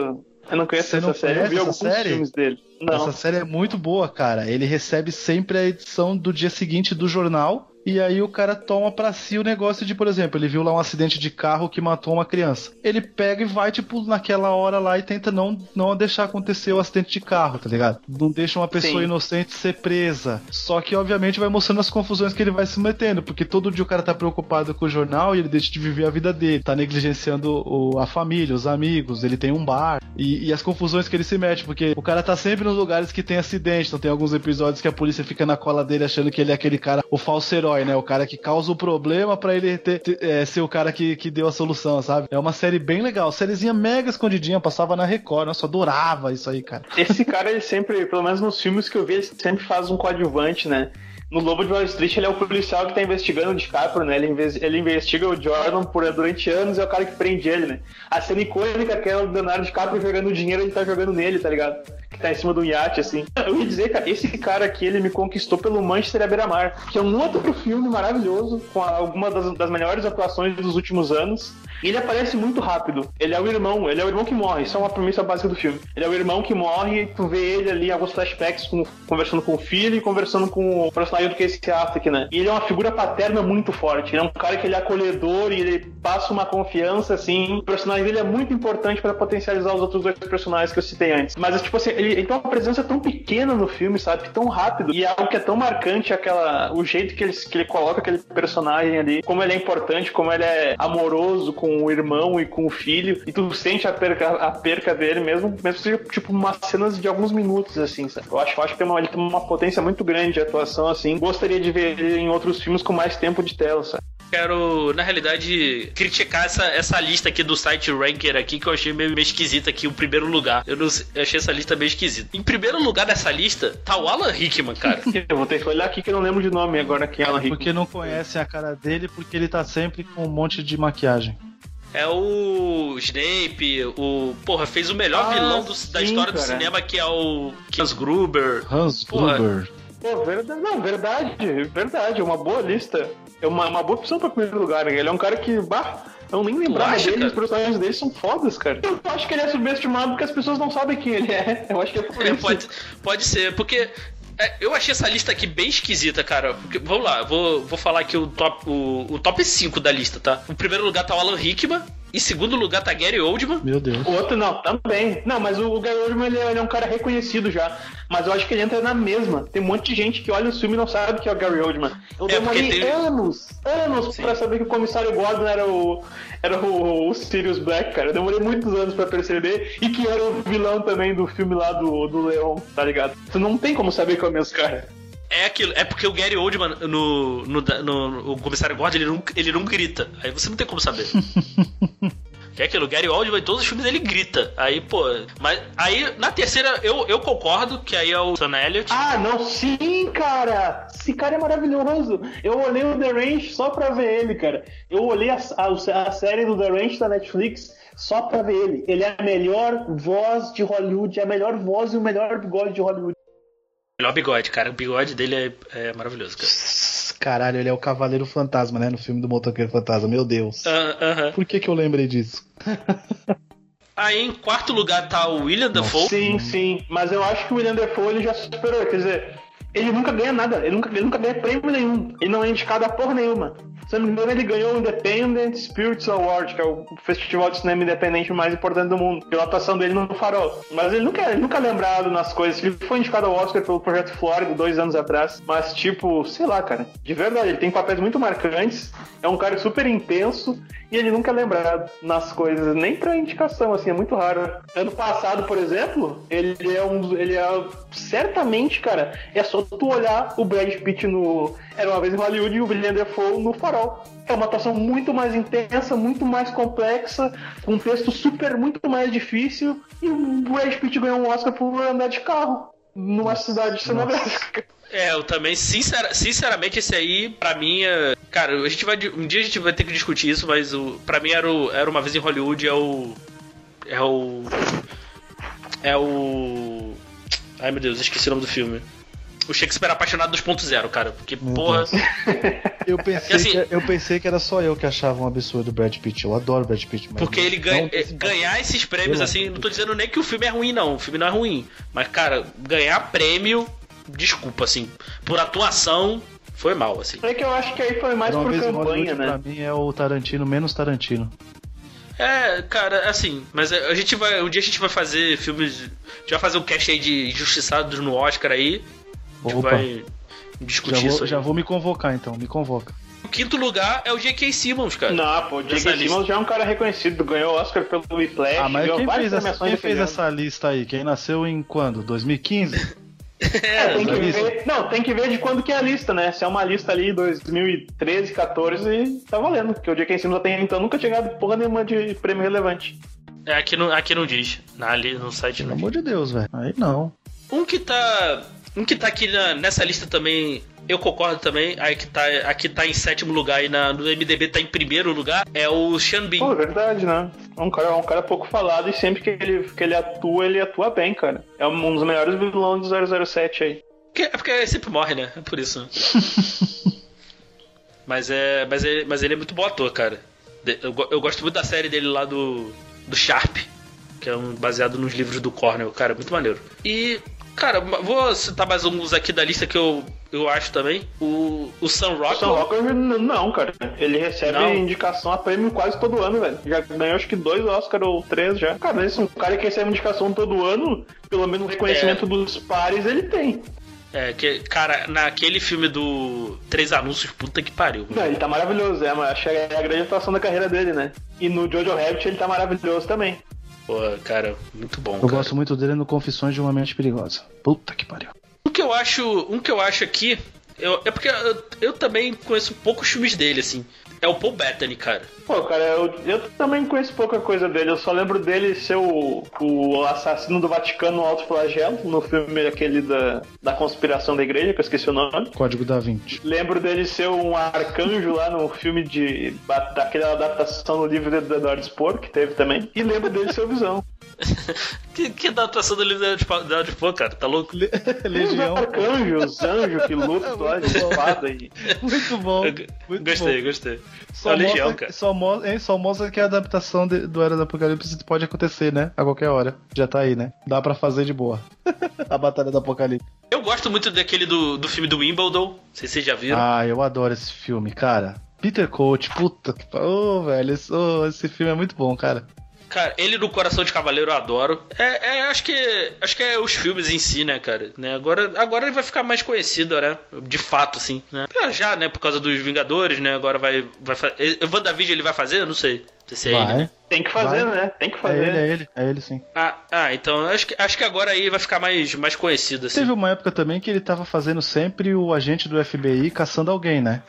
B: Eu não conheço
C: Você
B: essa
C: não
B: série. Eu vi
C: conhece
B: alguns
C: série?
B: filmes dele. Não.
C: Essa série é muito boa, cara. Ele recebe sempre a edição do dia seguinte do jornal. E aí o cara toma pra si o negócio de, por exemplo, ele viu lá um acidente de carro que matou uma criança. Ele pega e vai, tipo, naquela hora lá e tenta não, não deixar acontecer o acidente de carro, tá ligado? Não deixa uma pessoa
B: Sim.
C: inocente ser presa. Só que, obviamente, vai mostrando as confusões que ele vai se metendo. Porque todo dia o cara tá preocupado com o jornal e ele deixa de viver a vida dele. Tá negligenciando o- a família, os amigos, ele tem um bar. E, e as confusões que ele se mete. Porque o cara tá sempre nos lugares que tem acidente. Então tem alguns episódios que a polícia fica na cola dele achando que ele é aquele cara, o falso herói, né? O cara que causa o problema pra ele ter, ter- é, ser o cara que, que deu a solução, sabe? É uma série bem legal. Sériezinha mega escondidinha, passava na Record. Nossa, adorava isso aí, cara.
B: Esse cara, ele sempre, pelo menos nos filmes que eu vi, ele sempre faz um coadjuvante, né? No Lobo de Wall Street, ele é o policial que tá investigando o DiCaprio, né? Ele, ele investiga o Jordan por, durante anos e é o cara que prende ele, né? A cena icônica que é o Leonardo DiCaprio jogando dinheiro, ele tá jogando nele, tá ligado? Que tá em cima do iate, assim. Eu ia dizer, cara, esse cara aqui, ele me conquistou pelo Manchester à beira-mar, que é um outro filme maravilhoso, com alguma das, das melhores atuações dos últimos anos. E ele aparece muito rápido. Ele é o irmão, ele é o irmão que morre. Isso é uma premissa básica do filme. Ele é o irmão que morre tu vê ele ali alguns flashbacks com- conversando com o filho e conversando com o personagem do Casey Affleck, né? E ele é uma figura paterna muito forte. Ele é um cara que ele é acolhedor e ele passa uma confiança, assim. O personagem dele é muito importante pra potencializar os outros dois personagens que eu citei antes. Mas, tipo assim, ele, ele tem uma presença tão pequena no filme, sabe? Tão rápido. E é algo que é tão marcante, aquela, o jeito que ele, que ele coloca aquele personagem ali, como ele é importante, como ele é amoroso com o irmão e com o filho. E tu sente a perca, a perca dele mesmo, mesmo que seja, tipo, umas cenas de alguns minutos, assim, sabe? Eu acho, eu acho que tem uma, ele tem uma potência muito grande de atuação, assim. Gostaria de ver ele em outros filmes com mais tempo de tela, sabe?
A: Quero, na realidade, criticar essa, essa lista aqui do site Ranker aqui, que eu achei meio, meio esquisita aqui, o primeiro lugar. Eu, não eu achei essa lista meio esquisita. Em primeiro lugar dessa lista, tá o Alan Rickman, cara.
B: Eu vou ter que olhar aqui que eu não lembro de nome agora quem é Alan Rickman.
C: Porque não conhecem a cara dele, porque ele tá sempre com um monte de maquiagem.
A: É o Snape, o. Porra, fez o melhor
B: Ah,
A: vilão do- da
B: sim,
A: história do
B: cara.
A: cinema, que é o Hans Gruber.
C: Hans
A: Porra.
C: Gruber.
B: Pô, verdade, não, verdade, verdade, é uma boa lista. É uma, uma boa opção pra primeiro lugar. né? Ele é um cara que, bah, eu nem lembrava
A: acha,
B: dele,
A: cara?
B: os personagens dele são fodas, cara. Eu acho que ele é subestimado porque as pessoas não sabem quem ele é. Eu acho que é por
A: É,
B: isso.
A: pode, pode ser, porque eu achei essa lista aqui bem esquisita, cara. Porque, vamos lá, vou, vou falar aqui o top, o, o top 5 da lista, tá? Em primeiro lugar tá o Alan Rickman. Em segundo lugar tá Gary Oldman.
C: Meu Deus.
B: O outro não, também. Não, mas o Gary Oldman ele, é- ele é um cara reconhecido já. Mas eu acho que ele entra na mesma. Tem um monte de gente que olha o filme e não sabe que é o Gary Oldman. Eu
A: É,
B: demorei
A: tem-
B: anos, anos
A: Sim.
B: pra saber que o comissário Gordon era o era o, o Sirius Black, cara. Eu demorei muitos anos pra perceber e que era o vilão também do filme lá do, do Leon, tá ligado? Tu não tem como saber que é o mesmo cara.
A: É aquilo, é porque o Gary Oldman no, no, no- no- o comissário Gordon ele não, ele não grita. Aí você não tem como saber. Que é aquilo, o Gary Oldman em todos os filmes ele grita. Aí, pô. Mas aí na terceira eu, eu concordo que aí é o Sam Elliott.
B: Ah, não, sim, cara! Esse cara é maravilhoso! Eu olhei o The Range só pra ver ele, cara. Eu olhei a, a- a série do The Range da Netflix só pra ver ele. Ele é a melhor voz de Hollywood, é a melhor voz e o melhor bigode de Hollywood.
A: Melhor bigode, cara. O bigode dele é, é maravilhoso, cara.
C: Caralho, ele é o Cavaleiro Fantasma, né? No filme do Motoqueiro Fantasma. Meu Deus.
A: Ah, Aham.
C: Por que que eu lembrei disso?
A: Aí em quarto lugar tá o William Dafoe.
B: Sim, sim. Mas eu acho que o William Defoe ele já superou. Quer dizer, ele nunca ganha nada. Ele nunca, ele nunca ganha prêmio nenhum. Ele não é indicado a porra nenhuma. Se não me engano, ele ganhou o Independent Spirits Award, que é o festival de cinema independente mais importante do mundo, pela atuação dele no Farol. Mas ele nunca, ele nunca é lembrado nas coisas. Ele foi indicado ao Oscar pelo Projeto Flórida dois anos atrás. Mas, tipo, sei lá, cara. De verdade, ele tem papéis muito marcantes. É um cara super intenso e ele nunca é lembrado nas coisas, nem pra indicação, assim, é muito raro. Ano passado, por exemplo, ele é um. Ele é. Certamente, cara, é só tu olhar o Brad Pitt no. Era uma vez em Hollywood e o William Defoe no farol. É uma atuação muito mais intensa, muito mais complexa, com um texto super, muito mais difícil, e o Brad Pitt ganhou um Oscar por andar de carro numa cidade cenográfica.
A: É, eu também, sincera- sinceramente, esse aí, pra mim, é... Cara, a gente vai. Um dia a gente vai ter que discutir isso, mas o, pra mim era, o, era uma vez em Hollywood, é o. É o. É o. Ai meu Deus, esqueci o nome do filme. O Shakespeare Apaixonado 2.0, cara. Porque,
C: Meu
A: porra.
C: Eu pensei,
A: Assim-
C: que, eu pensei que era só eu que achava um absurdo o Brad Pitt. Eu adoro o Brad Pitt. Mas
A: Porque ele ganha, é,
C: desse
A: ganhar esses prêmios,
C: Pelo
A: assim, não tô dizendo nem que o filme é ruim, não. O filme não é ruim. Mas, cara, ganhar prêmio, desculpa, assim, por atuação, foi mal, assim.
B: É que eu acho que aí foi mais por campanha, né?
C: pra mim, é o Tarantino menos Tarantino.
A: É, cara, assim, mas a gente vai. Um dia a gente vai fazer filmes. A gente vai fazer um cast aí de Injustiçados no Oscar aí. A gente
C: Opa.
A: vai discutir
C: Já
A: isso
C: vou,
A: aí.
C: já vou me convocar, então. Me convoca.
A: O quinto lugar é o J.K. Simmons, cara.
B: Não, pô, o J.K.
A: lista.
B: Simmons já é um cara reconhecido, ganhou Oscar pelo Whiplash,
C: Ah, mas quem fez, essa, quem fez essa lista aí? Quem nasceu em quando? 2015?
A: É,
B: Tem que ver, não, tem que ver de quando que é a lista, né? Se é uma lista ali 2013, 14, tá valendo. Porque o J.K. Simmons até então nunca tinha ganhado porra nenhuma de prêmio relevante.
A: é, aqui, não, aqui não diz. Na, ali no site
C: Pelo
A: não diz.
C: amor de Deus, velho. Aí não.
A: Um que tá. Um que tá aqui na- nessa lista também, eu concordo também. Aí que tá, aqui tá em sétimo lugar e na, no MDB tá em primeiro lugar, é o Sean Bean.
B: Pô, é verdade, né? É um cara, é um cara pouco falado e sempre que ele, que ele atua, ele atua bem, cara. É um dos melhores vilões do 007 aí.
A: Porque- é porque ele sempre morre, né? É por isso. mas, é, mas, ele, mas ele é muito bom ator, cara. Eu, eu gosto muito da série dele lá do, do Sharp, que é um, baseado nos livros do Cornell. Cara, muito maneiro. E, cara, vou citar mais alguns aqui da lista que eu, eu acho também. O, o Sam
B: O Sam
A: Rockwell.
B: Rockwell, não, cara. Ele recebe
A: Não.
B: indicação a prêmio quase todo ano, velho. Já ganhou acho que dois Oscar ou três já. Cara, esse é um cara que recebe indicação todo ano, pelo menos o reconhecimento dos pares ele tem.
A: É, que, cara, naquele filme do Três Anúncios, puta que pariu.
B: Não, ele tá maravilhoso, é, mas acho que é a grande atuação da carreira dele, né? E no Jojo Rabbit ele tá maravilhoso também.
A: Pô, cara, muito bom.
C: Eu
A: cara.
C: gosto muito dele no Confissões de uma Mente Perigosa. Puta que pariu.
A: Um que eu acho, um que eu acho aqui, eu- é porque eu, eu também conheço poucos filmes dele, assim. É o Paul Bettany, cara.
B: Pô, cara, eu, eu também conheço pouca coisa dele. Eu só lembro dele ser o, o assassino do Vaticano no Alto Flagelo, no filme aquele da, da conspiração da igreja, que eu esqueci o nome.
C: Código da Vinci.
B: Lembro dele ser um arcanjo lá no filme de. daquela adaptação do livro do Eduardo Spor, que teve também. E lembro dele ser o Visão.
A: Que, que da atuação do livro da de pô, cara, tá louco?
B: Os
C: Legião.
B: anjos que lutam lá de espada e.
C: Muito bom. Muito
A: gostei,
C: bom.
A: gostei.
C: Só,
A: a Legião,
C: mostra,
A: cara.
C: só, mo- hein, só mostra que a adaptação de- do Era do Apocalipse pode acontecer, né? A qualquer hora. Já tá aí, né? Dá pra fazer de boa. a Batalha do Apocalipse.
A: Eu gosto muito daquele do, do filme do Wimbledon. Não sei se vocês já viram.
C: Ah, eu adoro esse filme, cara. Peter Coach, puta que. Ô, oh, velho, esse, oh, esse filme é muito bom, cara.
A: Cara, ele no Coração de Cavaleiro eu adoro. É, é, acho que acho que é os filmes em si, né, cara? Né? Agora, agora ele vai ficar mais conhecido, né? De fato, assim. Né? Já, né? Por causa dos Vingadores, né? Agora vai. vai o WandaVision ele vai fazer? Eu não sei. Se é
C: vai.
A: ele, né?
B: Tem que fazer,
C: Vai.
B: né? Tem que fazer.
C: É ele, é ele, é ele sim.
A: Ah, ah, então acho que, acho que agora aí vai ficar mais, mais conhecido, assim.
C: Teve uma época também que ele tava fazendo sempre o agente do FBI caçando alguém, né?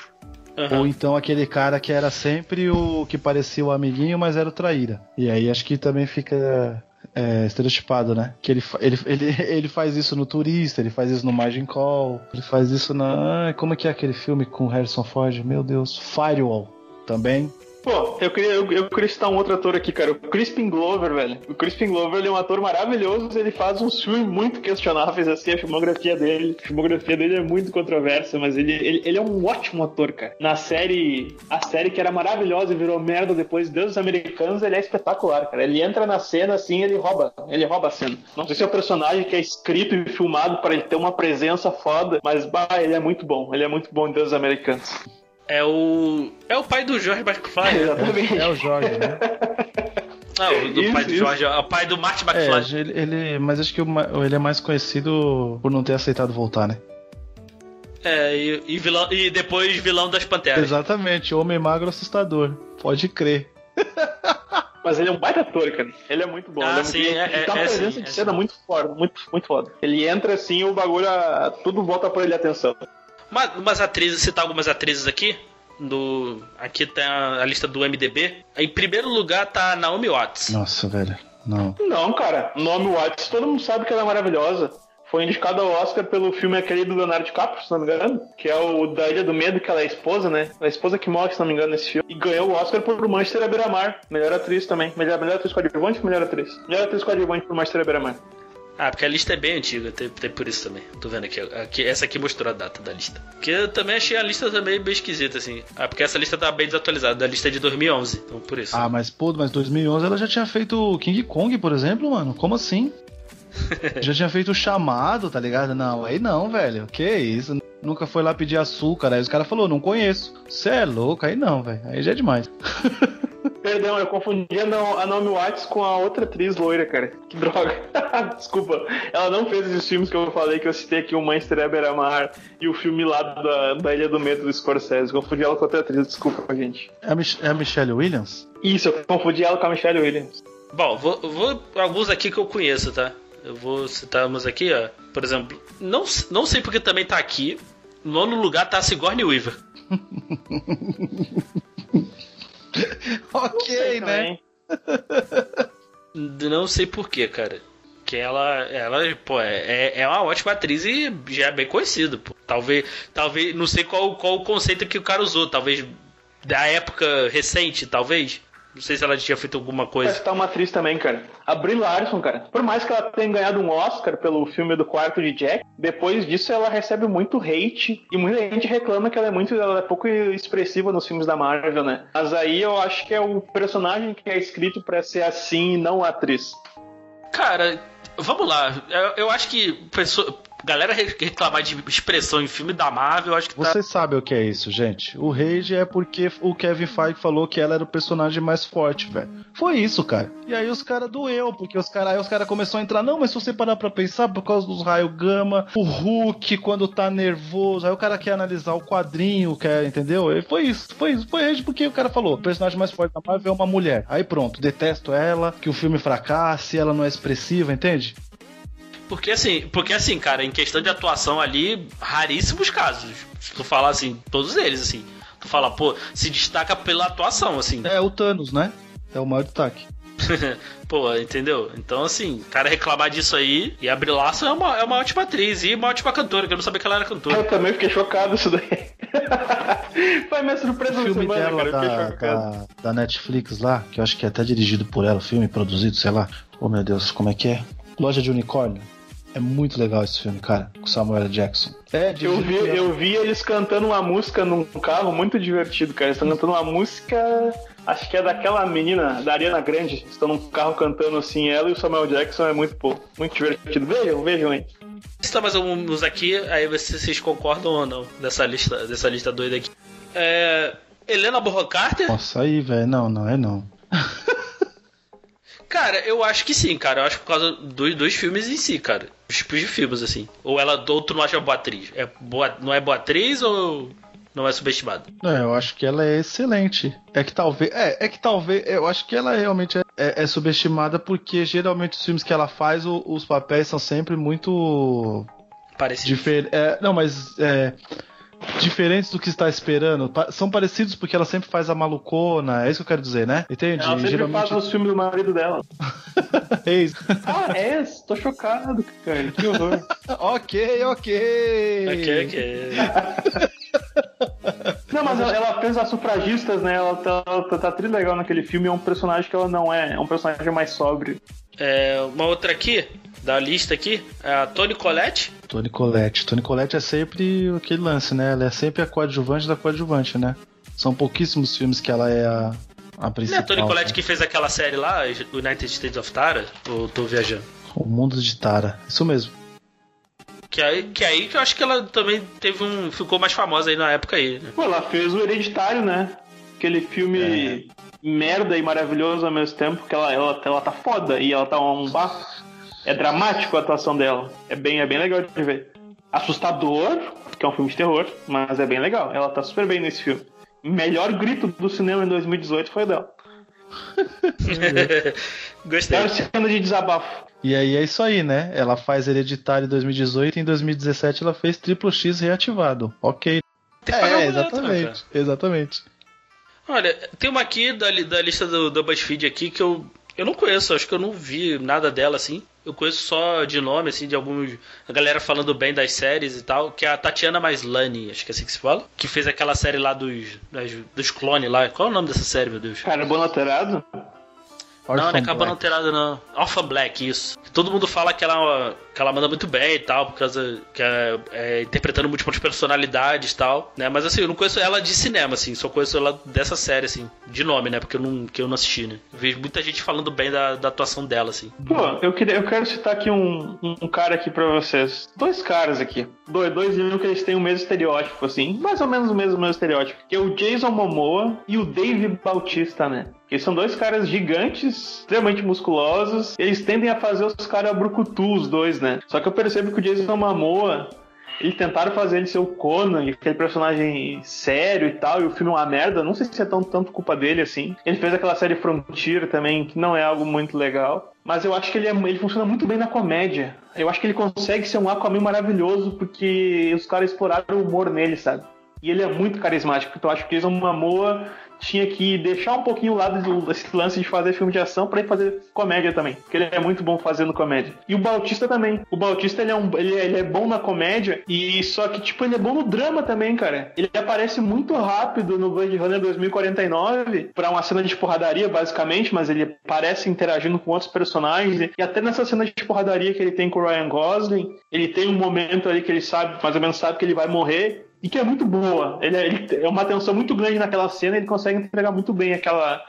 A: Aham.
C: Ou então aquele cara que era sempre o que parecia o amiguinho, mas era o traíra. E aí acho que também fica é, estereotipado, né? Que ele, ele, ele, ele faz isso no Turista, ele faz isso no Margin Call, ele faz isso na. Como é que é aquele filme com Harrison Ford? Meu Deus. Firewall também.
B: Pô, eu queria, eu, eu queria citar um outro ator aqui, cara. O Crispin Glover, velho. O Crispin Glover ele é um ator maravilhoso. Ele faz uns filmes muito questionáveis, assim, a filmografia dele. A filmografia dele é muito controversa, mas ele, ele, ele é um ótimo ator, cara. Na série. A série que era maravilhosa e virou merda depois, Deus dos Americanos, ele é espetacular, cara. Ele entra na cena assim ele rouba. Ele rouba a cena. Não sei se é o personagem que é escrito e filmado para ele ter uma presença foda, mas bah, ele é muito bom. Ele é muito bom em Deus dos Americanos.
A: É o. É o pai do Jorge McFly. né?
B: Exatamente.
C: É o Jorge, né?
A: Não, do
B: Isso,
A: pai do
B: isso.
A: Jorge, é o pai do Marty
C: É,
A: McFly.
C: ele, ele- mas acho que o ele é mais conhecido por não ter aceitado voltar, né?
A: É, e, e vilão, e depois vilão das Panteras.
C: Exatamente, homem magro assustador. Pode crer.
B: Mas ele é um baita ator, cara. Ele é muito bom.
A: Ah,
B: ele é,
A: sim,
B: muito,
A: é-
B: ele dá
A: é-
B: uma
A: é
B: presença
A: sim,
B: de
A: é
B: cena
A: sim.
B: muito foda, muito, muito foda. Ele entra assim, o bagulho, ah, tudo volta pra ele a atenção.
A: Uma, umas atrizes, citar algumas atrizes aqui. Do, aqui tem a, a lista do MDB. Em primeiro lugar tá Naomi Watts.
C: Nossa, velho. Não.
B: Não, cara, nome Watts, todo mundo sabe que ela é maravilhosa. Foi indicada ao Oscar pelo filme aquele do Leonardo DiCaprio, se não me engano, que é o da Ilha do Medo, que ela é a esposa, né? A esposa que morre, se não me engano, nesse filme. E ganhou o Oscar por Manchester à Beira-Mar. Melhor atriz também. Melhor, melhor atriz coadjuvante ou melhor atriz? Melhor atriz coadjuvante por Manchester à Beira-Mar.
A: Ah, porque a lista é bem antiga, tem, tem por isso também. Tô vendo aqui, aqui. Essa aqui mostrou a data da lista. Porque eu também achei a lista também bem esquisita, assim. Ah, porque essa lista tá bem desatualizada. A lista é de 2011, então por isso.
C: Ah, mas pô, mas 2011 ela já tinha feito King Kong, por exemplo, mano. Como assim? já tinha feito o chamado, tá ligado? Não, aí não, velho. Que isso? Nunca foi lá pedir açúcar. Aí os caras falaram, não conheço. Você é louco? Aí não, velho. Aí já é demais.
B: Perdão, eu confundi a No- a Naomi Watts com a outra atriz loira, cara. Que droga. Desculpa. Ela não fez esses filmes que eu falei, que eu citei aqui, o Manchester à Beira-Mar e o filme lá da, da Ilha do Medo do Scorsese. Confundi ela com outra atriz, desculpa, gente.
C: É a, Mich é a Michelle Williams?
B: Isso, eu confundi ela com a Michelle Williams.
A: Bom, vou, vou alguns aqui que eu conheço, tá? Eu vou citar umas aqui, ó. Por exemplo, não, não sei porque também tá aqui. No nono lugar tá a Sigourney Weaver.
C: ok, né?
A: Não sei porquê, cara. Que ela, ela, pô, é, é uma ótima atriz e já é bem conhecida, pô. Talvez, talvez, não sei qual, qual o conceito que o cara usou. Talvez da época recente, talvez. Não sei se ela tinha feito alguma
B: Vai
A: coisa.
B: citar uma atriz também, cara. A Brie Larson, cara. Por mais que ela tenha ganhado um Oscar pelo filme do quarto de Jack, depois disso ela recebe muito hate e muita gente reclama que ela é muito, ela é pouco expressiva nos filmes da Marvel, né? Mas aí eu acho que é o personagem que é escrito pra ser assim e não a atriz.
A: Cara, vamos lá. Eu, eu acho que pessoa, galera re- reclamar de expressão em filme da Marvel, acho que tá.
C: Vocês sabem o que é isso, gente. O rage é porque o Kevin Feige falou que ela era o personagem mais forte, velho. Foi isso, cara. E aí os caras doeu, porque os caras os cara começaram a entrar. Não, mas se você parar pra pensar, por causa dos raios gama, o Hulk quando tá nervoso, aí o cara quer analisar o quadrinho, quer, entendeu? E foi isso, foi isso. Foi rage porque o cara falou: o personagem mais forte da Marvel é uma mulher. Aí pronto, detesto ela, que o filme fracasse, ela não é expressiva, entende?
A: Porque assim, porque assim, cara, em questão de atuação ali, raríssimos casos. Se tu falar assim, todos eles, assim. Tu fala, pô, se destaca pela atuação, assim.
C: É o Thanos, né? É o maior destaque.
A: pô, entendeu? Então, assim, o cara reclamar disso aí, e a Brie Larson é uma, é uma ótima atriz e uma ótima cantora, que eu não sabia que ela era cantora.
B: Eu também fiquei chocado isso daí. Foi minha surpresa
C: O filme
B: semana,
C: dela
B: cara. Eu fiquei
C: da,
B: chocado.
C: da, da Netflix lá, que eu acho que é até dirigido por ela, o filme produzido, sei lá. Oh meu Deus, como é que é? Loja de Unicórnio. É muito legal esse filme, cara, com Samuel. Jackson. É,
B: Eu vi, eu vi eles cantando uma música num carro muito divertido, cara. Eles estão cantando uma música Acho que é daquela menina, da Ariana Grande, estão num carro cantando assim, ela e o Samuel Jackson é muito pô, muito divertido. Vejam, vejam, hein?
A: Está mais alguns aqui, aí vocês, vocês concordam ou não dessa lista, dessa lista doida aqui. É, Helena Bonham Carter?
C: Nossa, aí, velho, não, não é não.
A: Cara, eu acho que sim, cara. Eu acho por causa dos dois filmes em si, cara. Os tipos de filmes, assim. Ou ela, ou tu não acha boa atriz? É boa, não é boa atriz ou não é subestimada?
C: É, eu acho que ela é excelente. É que talvez. É, é que talvez. Eu acho que ela realmente é, é, é subestimada porque geralmente os filmes que ela faz, o, os papéis são sempre muito.
A: Parecido.
C: Difer é, não, mas. É, diferentes do que está esperando. Pa- são parecidos porque ela sempre faz a malucona. É isso que eu quero dizer, né? Entende?
B: Ela sempre
C: geralmente.
B: faz os filmes do marido dela.
C: É isso.
B: Ah, é? Tô chocado, cara. Que horror.
C: ok, ok.
A: Ok, ok.
B: Não, mas ela, ela fez as sufragistas, né? Ela tá, tá, tá tri legal naquele filme. É um personagem que ela não é. É um personagem mais sóbrio.
A: É, uma outra aqui, da lista aqui, é a Toni Collette.
C: Tony Colette. Tony Colette é sempre aquele lance, né? Ela é sempre a coadjuvante da coadjuvante, né? São pouquíssimos filmes que ela é a, a
A: Não é
C: principal.
A: a Toni Collette
C: né?
A: que fez aquela série lá, United States of Tara? Ou tô viajando?
C: O Mundo de Tara. Isso mesmo.
A: Que aí, que aí que eu acho que ela também teve um. ficou mais famosa aí na época aí, né?
B: Pô, ela fez o Hereditário, né? Aquele filme merda e maravilhoso ao mesmo tempo, que ela, ela, ela tá foda e ela tá um bafo. É dramático a atuação dela. É bem, é bem legal de ver. Assustador, que é um filme de terror, mas é bem legal. Ela tá super bem nesse filme. Melhor grito do cinema em 2018 foi o dela.
A: Gostei.
B: Melhor cena de desabafo.
C: E aí é isso aí, né? Ela faz Hereditário em 2018 e em 2017 ela fez Triplo X reativado. Ok. É,
A: boleto, né,
C: exatamente.
A: Olha, tem uma aqui da, da lista do, do BuzzFeed aqui que eu, eu não conheço, acho que eu não vi nada dela assim. Eu conheço só de nome, assim, de alguns. A galera falando bem das séries e tal, que é a Tatiana Maslany, acho que é assim que se fala. Que fez aquela série lá dos, das- dos clones lá. Qual é o nome dessa série, meu Deus?
B: Carbono alterado?
A: não, não é Carbono. Alterado, não. Orphan Black, isso. Todo mundo fala que ela, que ela manda muito bem e tal, por causa que é, é, interpretando múltiplas personalidades e tal, né? Mas assim, eu não conheço ela de cinema, assim, só conheço ela dessa série, assim, de nome, né? Porque eu não, que eu não assisti, né? Eu vejo muita gente falando bem da, da atuação dela, assim.
B: Pô, eu, queria, eu quero citar aqui um, um, um cara aqui pra vocês. Dois caras aqui. Dois, dois viram que eles têm o mesmo estereótipo, assim. Mais ou menos o mesmo, mesmo estereótipo. Que é o Jason Momoa e o Dave Bautista, né? Eles são dois caras gigantes, extremamente musculosos. Eles tendem a fazer os caras brucutu, os dois, né? Só que eu percebo que o Jason Momoa... Eles tentaram fazer ele ser o Conan, aquele personagem sério e tal, e o filme é uma merda. Não sei se é tão, tanto culpa dele assim. Ele fez aquela série Frontier também, que não é algo muito legal. Mas eu acho que ele, é- ele funciona muito bem na comédia. Eu acho que ele consegue ser um Aquaman maravilhoso porque os caras exploraram o humor nele, sabe? E ele é muito carismático. Então eu acho que Jason Momoa tinha que deixar um pouquinho o lado do- desse lance de fazer filme de ação pra ir fazer comédia também. Porque ele é muito bom fazendo comédia. E o Bautista também. O Bautista ele é, um, ele, é- ele é bom na comédia e só que tipo ele é bom no drama também, cara. Ele aparece muito rápido no Blade Runner 2049 pra uma cena de porradaria basicamente, mas ele aparece interagindo com outros personagens e até nessa cena de porradaria que ele tem com o Ryan Gosling, ele tem um momento ali que ele sabe, mais ou menos sabe que ele vai morrer e que é muito boa. Ele é, ele é uma tensão muito grande naquela cena, ele consegue entregar muito bem aquela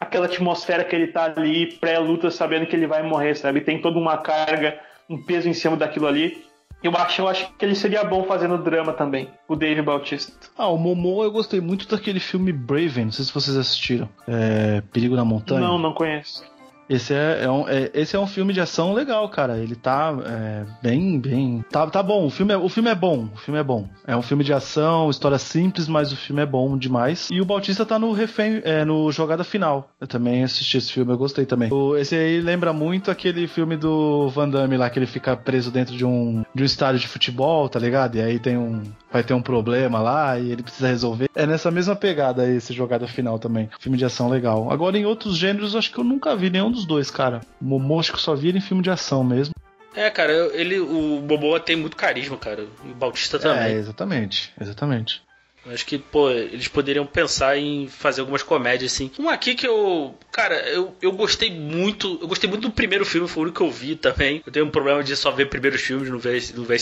B: aquela atmosfera que ele tá ali pré-luta, sabendo que ele vai morrer, sabe? Tem toda uma carga, um peso em cima daquilo ali. Eu acho, eu acho que ele seria bom fazendo drama também, o Dave Bautista.
C: Ah, o Momo eu gostei muito daquele filme Braven, não sei se vocês assistiram. É, Perigo na Montanha.
B: Não, não conheço.
C: Esse é, é um, é- esse é um filme de ação legal, cara. Ele tá é, bem, bem. Tá, tá bom. O filme, é, o filme é bom. O filme é bom. É um filme de ação, história simples, mas o filme é bom demais. E o Bautista tá no refém, é, no Jogada Final. Eu também assisti esse filme, eu gostei também. O- esse aí lembra muito aquele filme do Van Damme lá, que ele fica preso dentro de um, de um estádio de futebol, tá ligado? E aí tem um. Vai ter um problema lá e ele precisa resolver. É nessa mesma pegada aí, esse Jogada Final também. Filme de ação legal. Agora, em outros gêneros, acho que eu nunca vi nenhum dos dois, cara. O Momo acho que só vi ele em filme de ação mesmo.
A: É, cara, ele, o Boboa tem muito carisma, cara. E o Bautista
C: É,
A: também.
C: exatamente. Exatamente.
A: Acho que, pô, eles poderiam pensar em fazer algumas comédias, assim. Um aqui que eu. Cara, eu, eu gostei muito. Eu gostei muito do primeiro filme, foi o único que eu vi também. Eu tenho um problema de só ver primeiros filmes, não ver, não ver.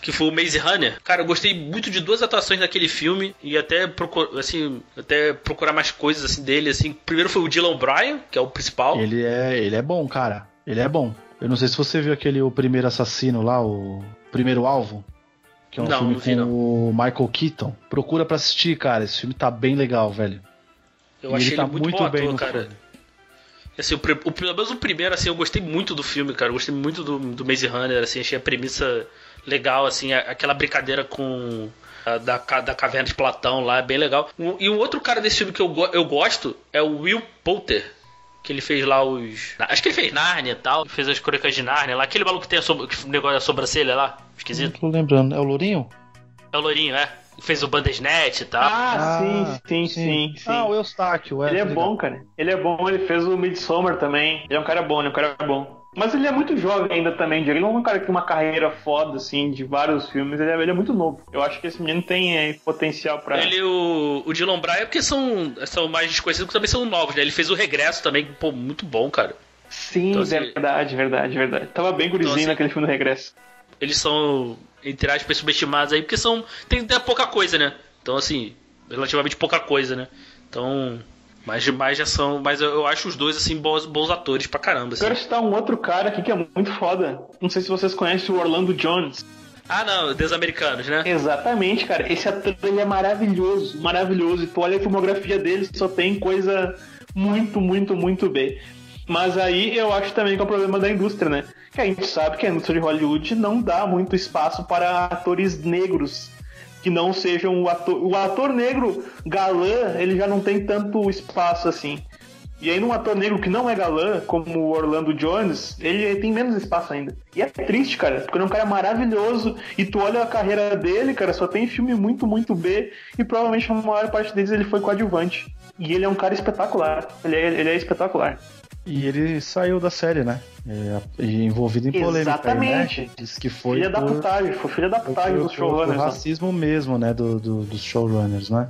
A: Que foi o Maze Runner. Cara, eu gostei muito de duas atuações daquele filme. E até procur, assim, até procurar mais coisas assim dele. Assim. Primeiro foi o Dylan Bryan, que é o principal.
C: Ele é, ele é bom, cara. Ele é bom. Eu não sei se você viu aquele O Primeiro Assassino lá, o Primeiro Alvo. Que é um
A: Não,
C: filme
A: não vi,
C: com
A: não.
C: o Michael Keaton. Procura pra assistir, cara. Esse filme tá bem legal, velho.
A: Eu
C: E
A: achei
C: ele tá
A: ele muito,
C: muito
A: bom
C: bem
A: ator,
C: no
A: cara.
C: filme.
A: Assim, o, o, pelo menos o primeiro, assim, eu gostei muito do filme, cara. Eu gostei muito do, do Maze Runner, assim, achei a premissa legal, assim, aquela brincadeira com. a da, da caverna de Platão lá, é bem legal. E o outro cara desse filme que eu, eu gosto é o Will Poulter. Que ele fez lá os. Acho que ele fez Narnia e tal. Fez as crônicas de Narnia lá. Aquele maluco que tem so- o negócio da sobrancelha lá.
C: Não
A: Esquisito.
C: tô lembrando. É o Lourinho?
A: É o Lourinho, é. Ele fez o Bandersnatch e tal.
B: Ah, sim, sim, sim, sim.
C: Ah, o Eustáquio.
B: Ele é
C: tô ligado.
B: bom, cara. Ele é bom, ele fez o Midsommar também. Ele é um cara bom, ele é um cara bom. Mas ele é muito jovem ainda também, Diego. Ele não é um cara que tem uma carreira foda, assim, de vários filmes. Ele é, ele é muito novo. Eu acho que esse menino tem é, potencial pra.
A: Ele e o, o Dylan Bryan, porque são, são mais desconhecidos, porque também são novos, né? Ele fez o Regresso também, pô, muito bom, cara.
B: Sim,
A: Então, assim-
B: verdade, verdade, verdade. Tava bem gurizinho
A: Então, assim-
B: naquele filme do Regresso.
A: Eles são, entre aspas, subestimados aí, porque são. Tem até pouca coisa, né? Então, assim, relativamente pouca coisa, né? Então. Mas demais já são. Mas eu, eu acho os dois, assim, bons, bons atores pra caramba, assim.
B: Quero citar um outro cara aqui que é muito foda. Não sei se vocês conhecem o Orlando Jones.
A: Ah, não, Desamericanos, né?
B: Exatamente, cara. Esse ator ele é maravilhoso, maravilhoso. E tu olha a filmografia dele, só tem coisa muito, muito, muito bem. Mas aí eu acho também que é o problema da indústria, né? Que a gente sabe que a indústria de Hollywood não dá muito espaço para atores negros que não sejam o ator. O ator negro galã, ele já não tem tanto espaço assim. E aí, num ator negro que não é galã, como o Orlando Jones, ele tem menos espaço ainda. E é triste, cara, porque ele é um cara maravilhoso. E tu olha a carreira dele, cara, só tem filme muito, muito B. E provavelmente a maior parte deles ele foi coadjuvante. E ele é um cara espetacular. Ele é, ele é espetacular.
C: E ele saiu da série, né? É, e envolvido em polêmica.
B: Exatamente.
C: Aí, né? Diz que foi
B: filha da
C: por,
B: putagem, foi filha da putagem dos showrunners.
C: por
B: né?
C: racismo mesmo, né? Do, do- dos showrunners, né?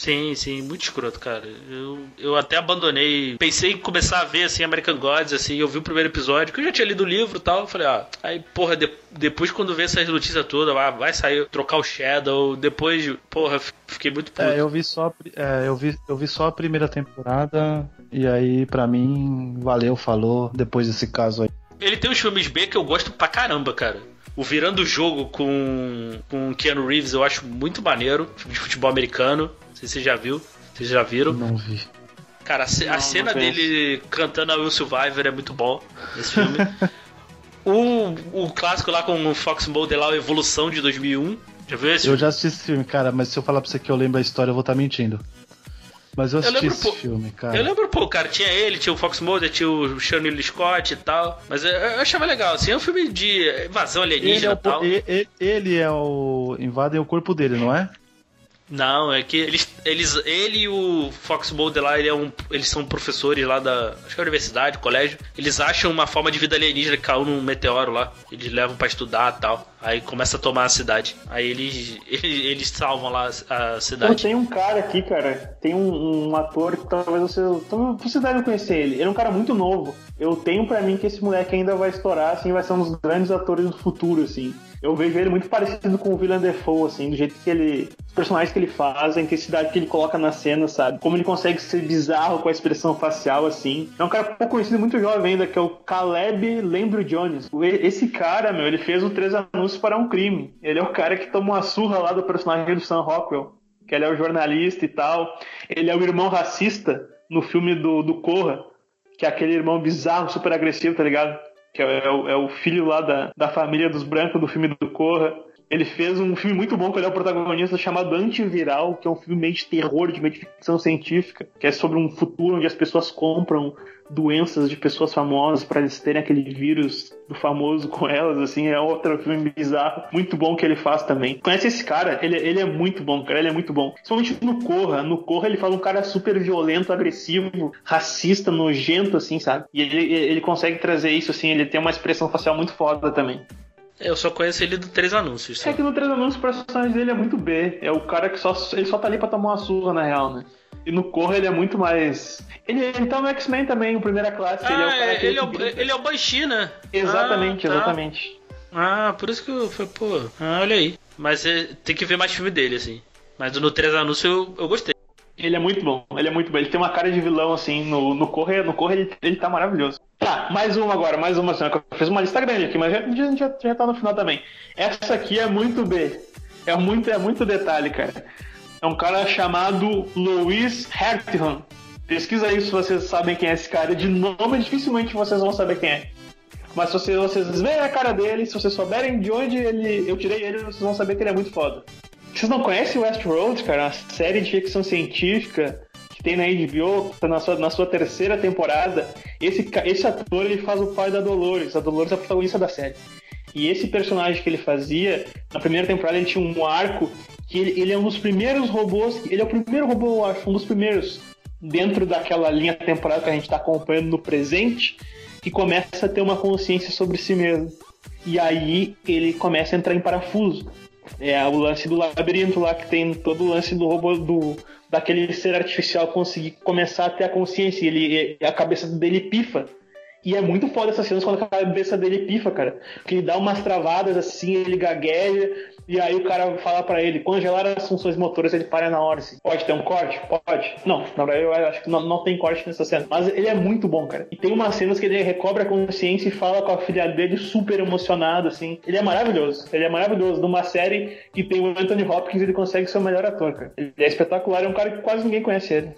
A: Sim, sim, muito escroto, cara. Eu, eu até abandonei. Pensei em começar a ver, assim, American Gods, assim, eu vi o primeiro episódio, que eu já tinha lido o livro e tal. eu Falei, ah, aí, porra, de- depois quando vê essas notícias todas, vai, vai sair, trocar o Shadow, depois, porra, fiquei muito puto.
C: É, eu vi só, é, eu vi, eu vi só a primeira temporada e aí pra mim valeu, falou depois desse caso aí.
A: Ele tem uns filmes B que eu gosto pra caramba, cara. O Virando o Jogo com, com Keanu Reeves eu acho muito maneiro. Filme de futebol americano. Não sei se você já viu. Vocês já viram?
C: Não vi.
A: Cara, a, ce- a
B: Não,
A: cena
B: não
A: dele cantando a Will Survivor é muito bom nesse filme. o, o clássico lá com o Fox Mulder lá, a Evolução de 2001. Já viu esse?
C: Eu já assisti esse filme, cara, mas se eu falar pra você que eu lembro a história, eu vou estar mentindo. Mas eu assisti
A: lembro,
C: esse
A: pô,
C: filme, cara.
A: Eu lembro, pô, cara, tinha ele, tinha o Fox Mulder, tinha o Sean Lee Scott e tal. Mas eu, eu achava legal, assim, é um filme de invasão
C: Ele é,
A: alienígena
C: o,
A: e tal.
C: e- e- ele é o. invadem o corpo dele, não é?
A: Não, é que eles, eles, ele e o Fox Mulder lá, ele é um, eles são professores lá da, acho que é universidade, colégio. Eles acham uma forma de vida alienígena que caiu num meteoro lá. Eles levam pra estudar e tal. Aí começa a tomar a cidade. Aí eles, eles, eles salvam lá a
B: Pô,
A: cidade.
B: tem um cara aqui, cara. Tem um, um ator que talvez você. Você deve conhecer ele. Ele é um cara muito novo. Eu tenho pra mim que esse moleque ainda vai estourar, assim, vai ser um dos grandes atores do futuro, assim. Eu vejo ele muito parecido com o Willem Dafoe, assim, do jeito que ele. Os personagens que ele faz, a intensidade que ele coloca na cena, sabe? Como ele consegue ser bizarro com a expressão facial, assim. É um cara pouco conhecido, muito jovem ainda, que é o Caleb Lembro Jones. Esse cara, meu, ele fez o Três Anúncios para um Crime. Ele é o cara que toma uma surra lá do personagem do Sam Rockwell que ele é o jornalista e tal. Ele é o irmão racista no filme do, do Corra, que é aquele irmão bizarro, super agressivo, tá ligado? Que é, o, é o filho lá da, da família dos brancos do filme do Corra. Ele fez um filme muito bom que ele é o protagonista chamado Antiviral, que é um filme meio de terror, de meio de ficção científica, que é sobre um futuro onde as pessoas compram doenças de pessoas famosas para eles terem aquele vírus do famoso com elas, assim, é outro filme bizarro, muito bom que ele faz também. Conhece esse cara? Ele, ele é muito bom, cara, ele é muito bom. Principalmente no Corra, no Corra ele faz um cara super violento, agressivo, racista, nojento, assim, sabe? E ele, ele consegue trazer isso, assim, ele tem uma expressão facial muito foda também.
A: Eu só conheço ele do Três Anúncios. Só.
B: É que no Três Anúncios o personagem dele é muito B. É o cara que só, ele só tá ali pra tomar uma surra, na real, né? E no Corra ele é muito mais. Ele, ele tá no X-Men também, o primeira classe. ele é o
A: Ah,
B: cara
A: ele, é o, ele é o Banshee, né?
B: Exatamente,
A: Ah, tá.
B: exatamente.
A: Ah, por isso que eu falei, pô, ah, olha aí. Mas é, tem que ver mais filme dele, assim. Mas no Três Anúncios eu, eu gostei.
B: Ele é muito bom, ele é muito bom. Ele tem uma cara de vilão, assim, no, no Corre, no Corre ele, ele tá maravilhoso. Tá, mais uma agora, mais uma. Assim, eu fiz uma lista grande aqui, mas já, já, já, tá no final também. Essa aqui é muito B. É muito, é muito detalhe, cara. É um cara chamado Louis Hertihan. Pesquisa aí se vocês sabem quem é esse cara. De nome, dificilmente vocês vão saber quem é. Mas se vocês, vocês verem a cara dele, se vocês souberem de onde ele, eu tirei ele, vocês vão saber que ele é muito foda. Vocês não conhecem Westworld, cara? Uma série de ficção científica que tem na HBO, tá na sua, na sua terceira temporada. Esse, esse ator, ele faz o pai da Dolores. A Dolores é a protagonista da série. E esse personagem que ele fazia, na primeira temporada ele tinha um arco que ele, ele é um dos primeiros robôs, ele é o primeiro robô, eu acho, um dos primeiros dentro daquela linha temporal que a gente está acompanhando no presente, que começa a ter uma consciência sobre si mesmo. E aí ele começa a entrar em parafuso. É o lance do labirinto lá que tem todo o lance do robô do daquele ser artificial conseguir começar a ter a consciência, ele a cabeça dele pifa. E é muito foda essas cenas quando a cabeça dele pifa, cara. Porque ele dá umas travadas assim, ele gagueja, e aí o cara fala pra ele, congelar as funções motoras, ele para na hora assim. Pode ter um corte? Pode. Não, na verdade eu acho que não, não tem corte nessa cena. Mas ele é muito bom, cara. E tem umas cenas que ele recobra a consciência e fala com a filha dele super emocionado, assim. Ele é maravilhoso. Ele é maravilhoso. Numa série que tem o Anthony Hopkins, ele consegue ser o melhor ator, cara. Ele é espetacular, é um cara que quase ninguém conhece ele.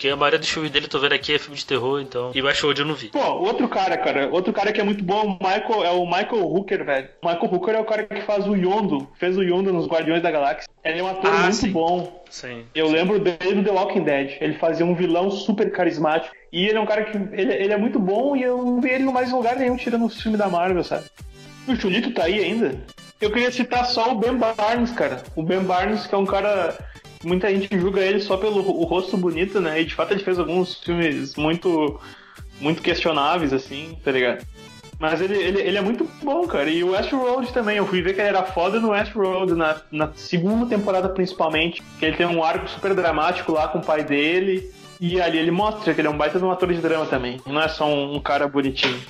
A: Porque a maioria dos filmes dele, tô vendo aqui, é filme de terror, então. E Westworld eu não vi.
B: Pô, outro cara, cara, outro cara que é muito bom, o Michael, é o Michael Hooker, velho. O Michael Hooker é o cara que faz o Yondo, fez o Yondo nos Guardiões da Galáxia. Ele é um ator
A: Ah,
B: muito
A: sim.
B: bom.
A: Sim.
B: Eu lembro dele do The Walking Dead. Ele fazia um vilão super carismático. E ele é um cara que. Ele, ele é muito bom e eu não vi ele em mais lugar nenhum tirando os filmes da Marvel, sabe? O Chulito tá aí ainda? Eu queria citar só o Ben Barnes, cara. O Ben Barnes, que é um cara. Muita gente julga ele só pelo o rosto bonito, né? E de fato ele fez alguns filmes muito. muito questionáveis, assim, tá ligado? Mas ele, ele, ele é muito bom, cara. E o Westworld também. Eu fui ver que ele era foda no Westworld, na, na segunda temporada principalmente. Que ele tem um arco super dramático lá com o pai dele. E ali ele mostra que ele é um baita de um ator de drama também. Não é só um, um cara bonitinho.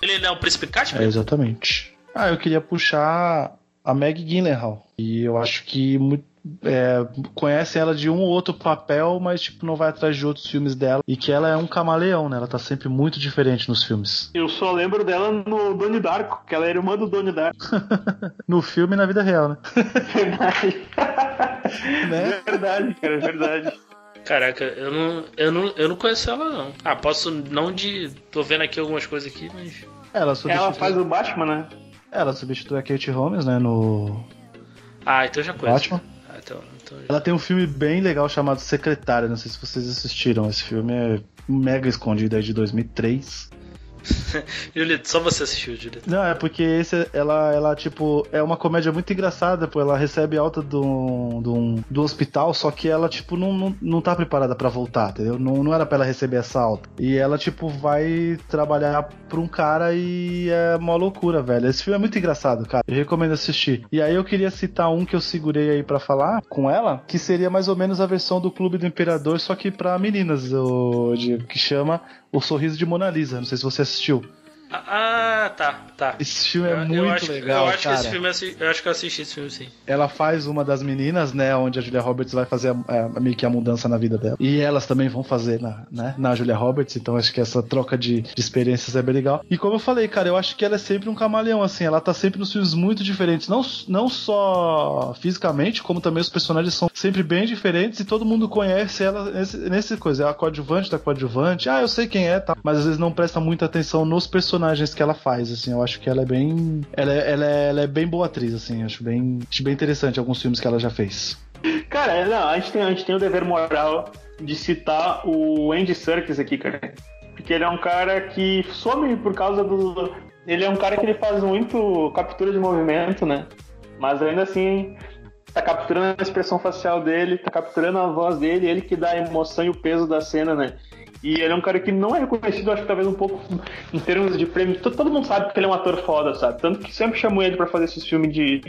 A: Ele não é o Príncipe Caspian?
C: É, exatamente. Ah, eu queria puxar a Meg Gyllenhaal. E eu acho que muito, é, conhece ela de um ou outro papel, mas tipo não vai atrás de outros filmes dela. E que ela é um camaleão, né? Ela tá sempre muito diferente nos filmes.
B: Eu só lembro dela no Donnie Darko, que ela é irmã do Donnie Darko.
C: No filme e na vida real, né?
B: Verdade.
C: Né?
B: Verdade, cara, verdade.
A: Caraca, eu não, eu, não, eu não conheço ela, não. Ah, posso não de. Tô vendo aqui algumas coisas aqui, mas.
C: Ela substitui,
B: Ela faz o Batman, né?
C: ela substitui a Kate Holmes, né? No
A: Ah, então eu já conheço.
C: Batman. Ela tem um filme bem legal chamado Secretária. Não sei se vocês assistiram. Esse filme é mega escondido, é de 2003.
A: Julieta, só você assistiu, Julieta.
C: Não, é porque esse, ela, ela, tipo, é uma comédia muito engraçada, pô. Ela recebe alta do, do, do hospital, só que ela, tipo, não, não, não tá preparada pra voltar, entendeu? Não, não era pra ela receber essa alta. E ela, tipo, vai trabalhar pra um cara e é uma loucura, velho. Esse filme é muito engraçado, cara. Eu recomendo assistir. E aí eu queria citar um que eu segurei aí pra falar com ela, que seria mais ou menos a versão do Clube do Imperador, só que pra meninas, o, que chama O Sorriso de Mona Lisa. Não sei se você assistiu.
A: Ah, tá, tá.
C: Esse filme é
A: Eu- eu
C: muito
A: acho,
C: legal,
A: Eu acho
C: cara.
A: que esse filme eu eu acho que eu assisti esse filme sim.
C: Ela faz uma das meninas, né? Onde a Julia Roberts vai fazer a, a- meio que a mudança na vida dela. E elas também vão fazer na, né, na Julia Roberts. Então acho que essa troca de, de experiências é bem legal. E como eu falei, cara, eu acho que ela é sempre um camaleão, assim. Ela tá sempre nos filmes muito diferentes. Não, não só fisicamente, como também os personagens são sempre bem diferentes. E todo mundo conhece ela nesse, nesse coisa. É a coadjuvante da coadjuvante. Ah, eu sei quem é, tá? Mas às vezes não presta muita atenção nos personagens que ela faz, assim. Eu acho que ela é bem. Ela é, ela é, ela é bem boa atriz, assim. Acho bem, acho bem interessante alguns filmes que ela já fez.
B: Cara, é, não, a gente, tem, a gente tem o dever moral de citar o Andy Serkis aqui, cara. Porque ele é um cara que some por causa do. Ele é um cara que ele faz muito captura de movimento, né? Mas ainda assim, tá capturando a expressão facial dele, tá capturando a voz dele, ele que dá a emoção e o peso da cena, né? E ele é um cara que não é reconhecido, acho que talvez um pouco em termos de prêmio. Todo, mundo sabe que ele é um ator foda, sabe? Tanto que sempre chamou ele para fazer esses filmes de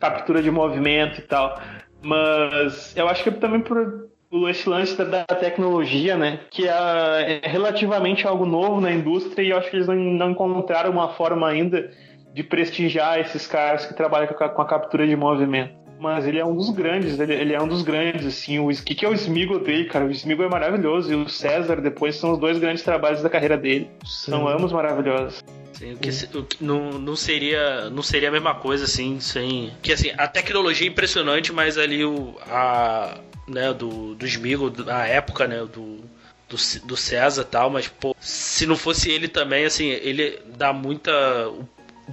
B: captura de movimento e tal. Mas eu acho que também por esse lance da, tecnologia, né? Que é, é, relativamente algo novo na indústria e eu acho que eles não, encontraram uma forma ainda de prestigiar esses caras que trabalham com a captura de movimento. Mas ele é um dos grandes, ele, ele é um dos grandes, assim. O que, que é o Smigo dele, cara? O Smigo é maravilhoso. E o César, depois, são os dois grandes trabalhos da carreira dele. Sim. São ambos maravilhosos.
A: Sim, o que, o que, não, não, seria, não seria a mesma coisa, assim, sem. Que assim, a tecnologia é impressionante, mas ali o. A, né, do, do Smigo, a época, né? Do, do, do César e tal, mas, pô, se não fosse ele também, assim, ele dá muita. o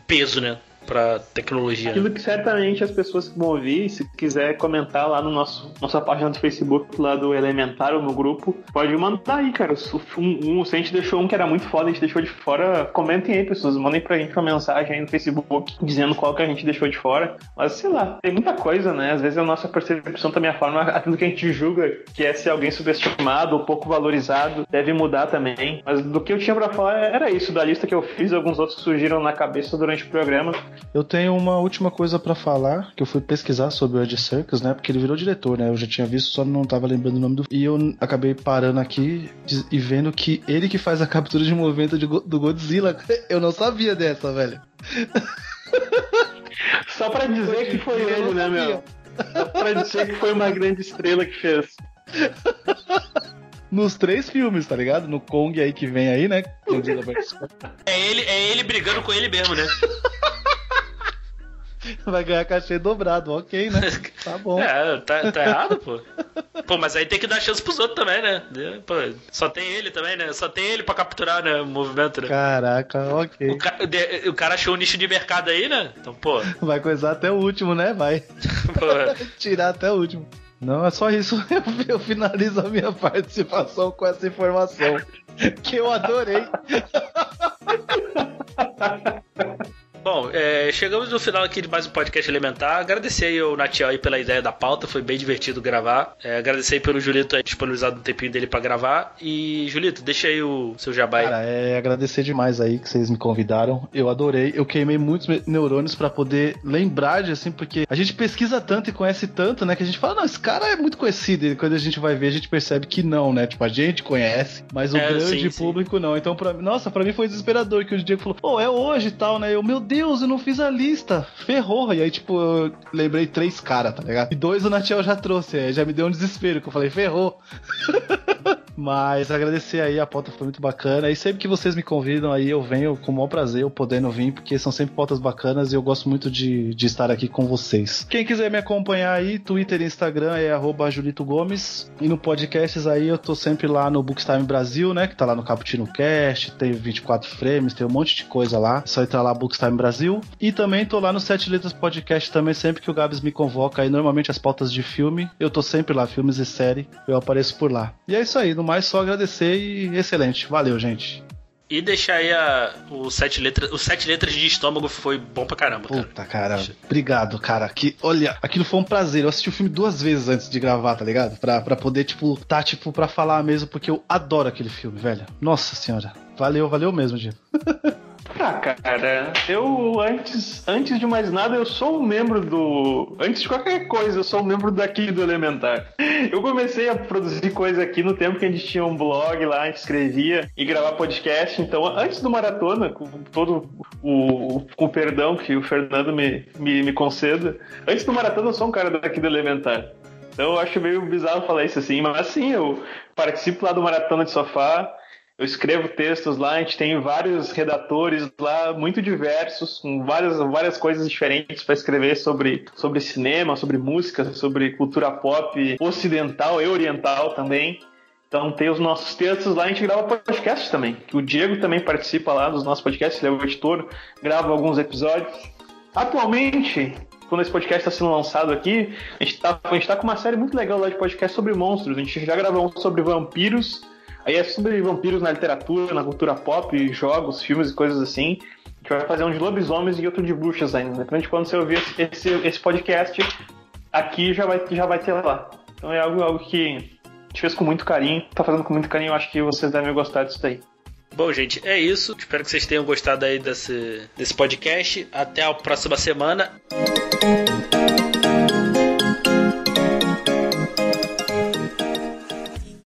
A: peso, né? Para tecnologia.
B: Aquilo que certamente as pessoas que vão ouvir, se quiser comentar lá no nosso nossa página do Facebook, lá do Elementar ou no grupo, pode mandar aí, cara. Um, um, se a gente deixou um que era muito foda, a gente deixou de fora, comentem aí, pessoas. Mandem pra gente uma mensagem aí no Facebook dizendo qual que a gente deixou de fora. Mas sei lá, tem muita coisa, né? Às vezes a nossa percepção também, forma, aquilo que a gente julga que é ser alguém subestimado ou pouco valorizado, deve mudar também. Mas do que eu tinha para falar era isso, da lista que eu fiz, alguns outros surgiram na cabeça durante o programa.
C: Eu tenho uma última coisa para falar, que eu fui pesquisar sobre o Ed Serkis, né? Porque ele virou diretor, né? Eu já tinha visto, só não tava lembrando o nome do. E eu acabei parando aqui e vendo que ele que faz a captura de movimento de, do Godzilla. Eu não sabia dessa, velho.
B: Só pra dizer que foi ele, né, meu? Só pra dizer que foi uma grande estrela que fez.
C: nos três filmes, tá ligado? No Kong aí que vem aí, né?
A: É ele, é ele brigando com ele mesmo, né?
C: Vai ganhar cachê dobrado, ok, né? Tá bom.
A: É, tá, tá errado, pô. Pô, mas aí tem que dar chance pros outros também, né? Pô, só tem ele também, né? Só tem ele pra capturar né, o movimento, né?
C: Caraca, ok.
A: O, ca o cara achou um nicho de mercado aí, né? Então, pô.
C: Vai coisar até o último, né? Vai. Tirar até o último. Não, é só isso. Eu, eu finalizo a minha participação com essa informação. Que eu adorei.
A: Bom, é, chegamos no final aqui de mais um podcast elementar. Agradecer aí ao Natiel aí pela ideia da pauta, foi bem divertido gravar. É, agradecer aí pelo Julito aí disponibilizado um tempinho dele para gravar. E, Julito, deixa aí o seu jabá aí.
C: Cara, é agradecer demais aí que vocês me convidaram. Eu adorei. Eu queimei muitos neurônios para poder lembrar de assim, porque a gente pesquisa tanto e conhece tanto, né, que a gente fala, não, esse cara é muito conhecido. E quando a gente vai ver, a gente percebe que não, né? Tipo, a gente conhece, mas o é, grande sim, público sim. não. Então, pra, nossa, para mim foi desesperador que o Diego falou, pô, é hoje e tal, né? Eu, meu Deus, eu não fiz a lista. Ferrou. E aí, tipo, eu lembrei três caras, tá ligado? E dois o Natiel já trouxe. Já me deu um desespero, que eu falei, ferrou. Mas agradecer aí, a pauta foi muito bacana. E sempre que vocês me convidam aí, eu venho com o maior prazer, eu podendo vir, porque são sempre pautas bacanas e eu gosto muito de, de estar aqui com vocês. Quem quiser me acompanhar aí, Twitter e Instagram é arroba Julito Gomes. E no podcasts aí eu tô sempre lá no Bookstime Brasil, né? Que tá lá no Caputino Cast, tem 24 frames, tem um monte de coisa lá. Só entrar lá Bookstime Brasil. E também tô lá no Sete Letras Podcast também, sempre que o Gabs me convoca aí, normalmente as pautas de filme, eu tô sempre lá, filmes e série, eu apareço por lá. E é isso aí, no mais só agradecer e excelente. Valeu, gente.
A: E deixar aí a, o sete letras. Os sete letras de estômago foi bom pra caramba,
C: cara. Puta, cara. Obrigado, cara. Que, olha, aquilo foi um prazer. Eu assisti o filme duas vezes antes de gravar, tá ligado? Pra, pra poder, tipo, tá, tipo, pra falar mesmo, porque eu adoro aquele filme, velho. Nossa senhora. Valeu, valeu mesmo, Diego.
B: Ah, cara, eu antes, antes de mais nada, eu sou um membro do. Antes de qualquer coisa, eu sou um membro daqui do Elementar. Eu comecei a produzir coisa aqui no tempo que a gente tinha um blog lá, a gente escrevia e gravar podcast. Então, antes do maratona, com todo o, com o perdão que o Fernando me, me, me conceda, antes do maratona, eu sou um cara daqui do Elementar. Então eu acho meio bizarro falar isso assim, mas sim, eu participo lá do Maratona de Sofá, eu escrevo textos lá, a gente tem vários redatores lá, muito diversos, com várias, várias coisas diferentes para escrever sobre, sobre cinema, sobre música, sobre cultura pop ocidental e oriental também. Então tem os nossos textos lá, a gente grava podcast também. O Diego também participa lá dos nossos podcasts, ele é o editor, grava alguns episódios. Atualmente, quando esse podcast está sendo lançado aqui, a gente está tá com uma série muito legal lá de podcast sobre monstros. A gente já gravou um sobre vampiros Aí é sobre vampiros na literatura, na cultura pop, jogos, filmes e coisas assim. A gente vai fazer um de lobisomens e outro de bruxas ainda. Depende de quando você ouvir esse, esse podcast, aqui já vai, já vai ter lá. Então é algo, algo que gente fez com muito carinho, tá fazendo com muito carinho, eu acho que vocês devem gostar disso daí.
A: Bom, gente, é isso. Espero que vocês tenham gostado aí desse, desse podcast. Até a próxima semana.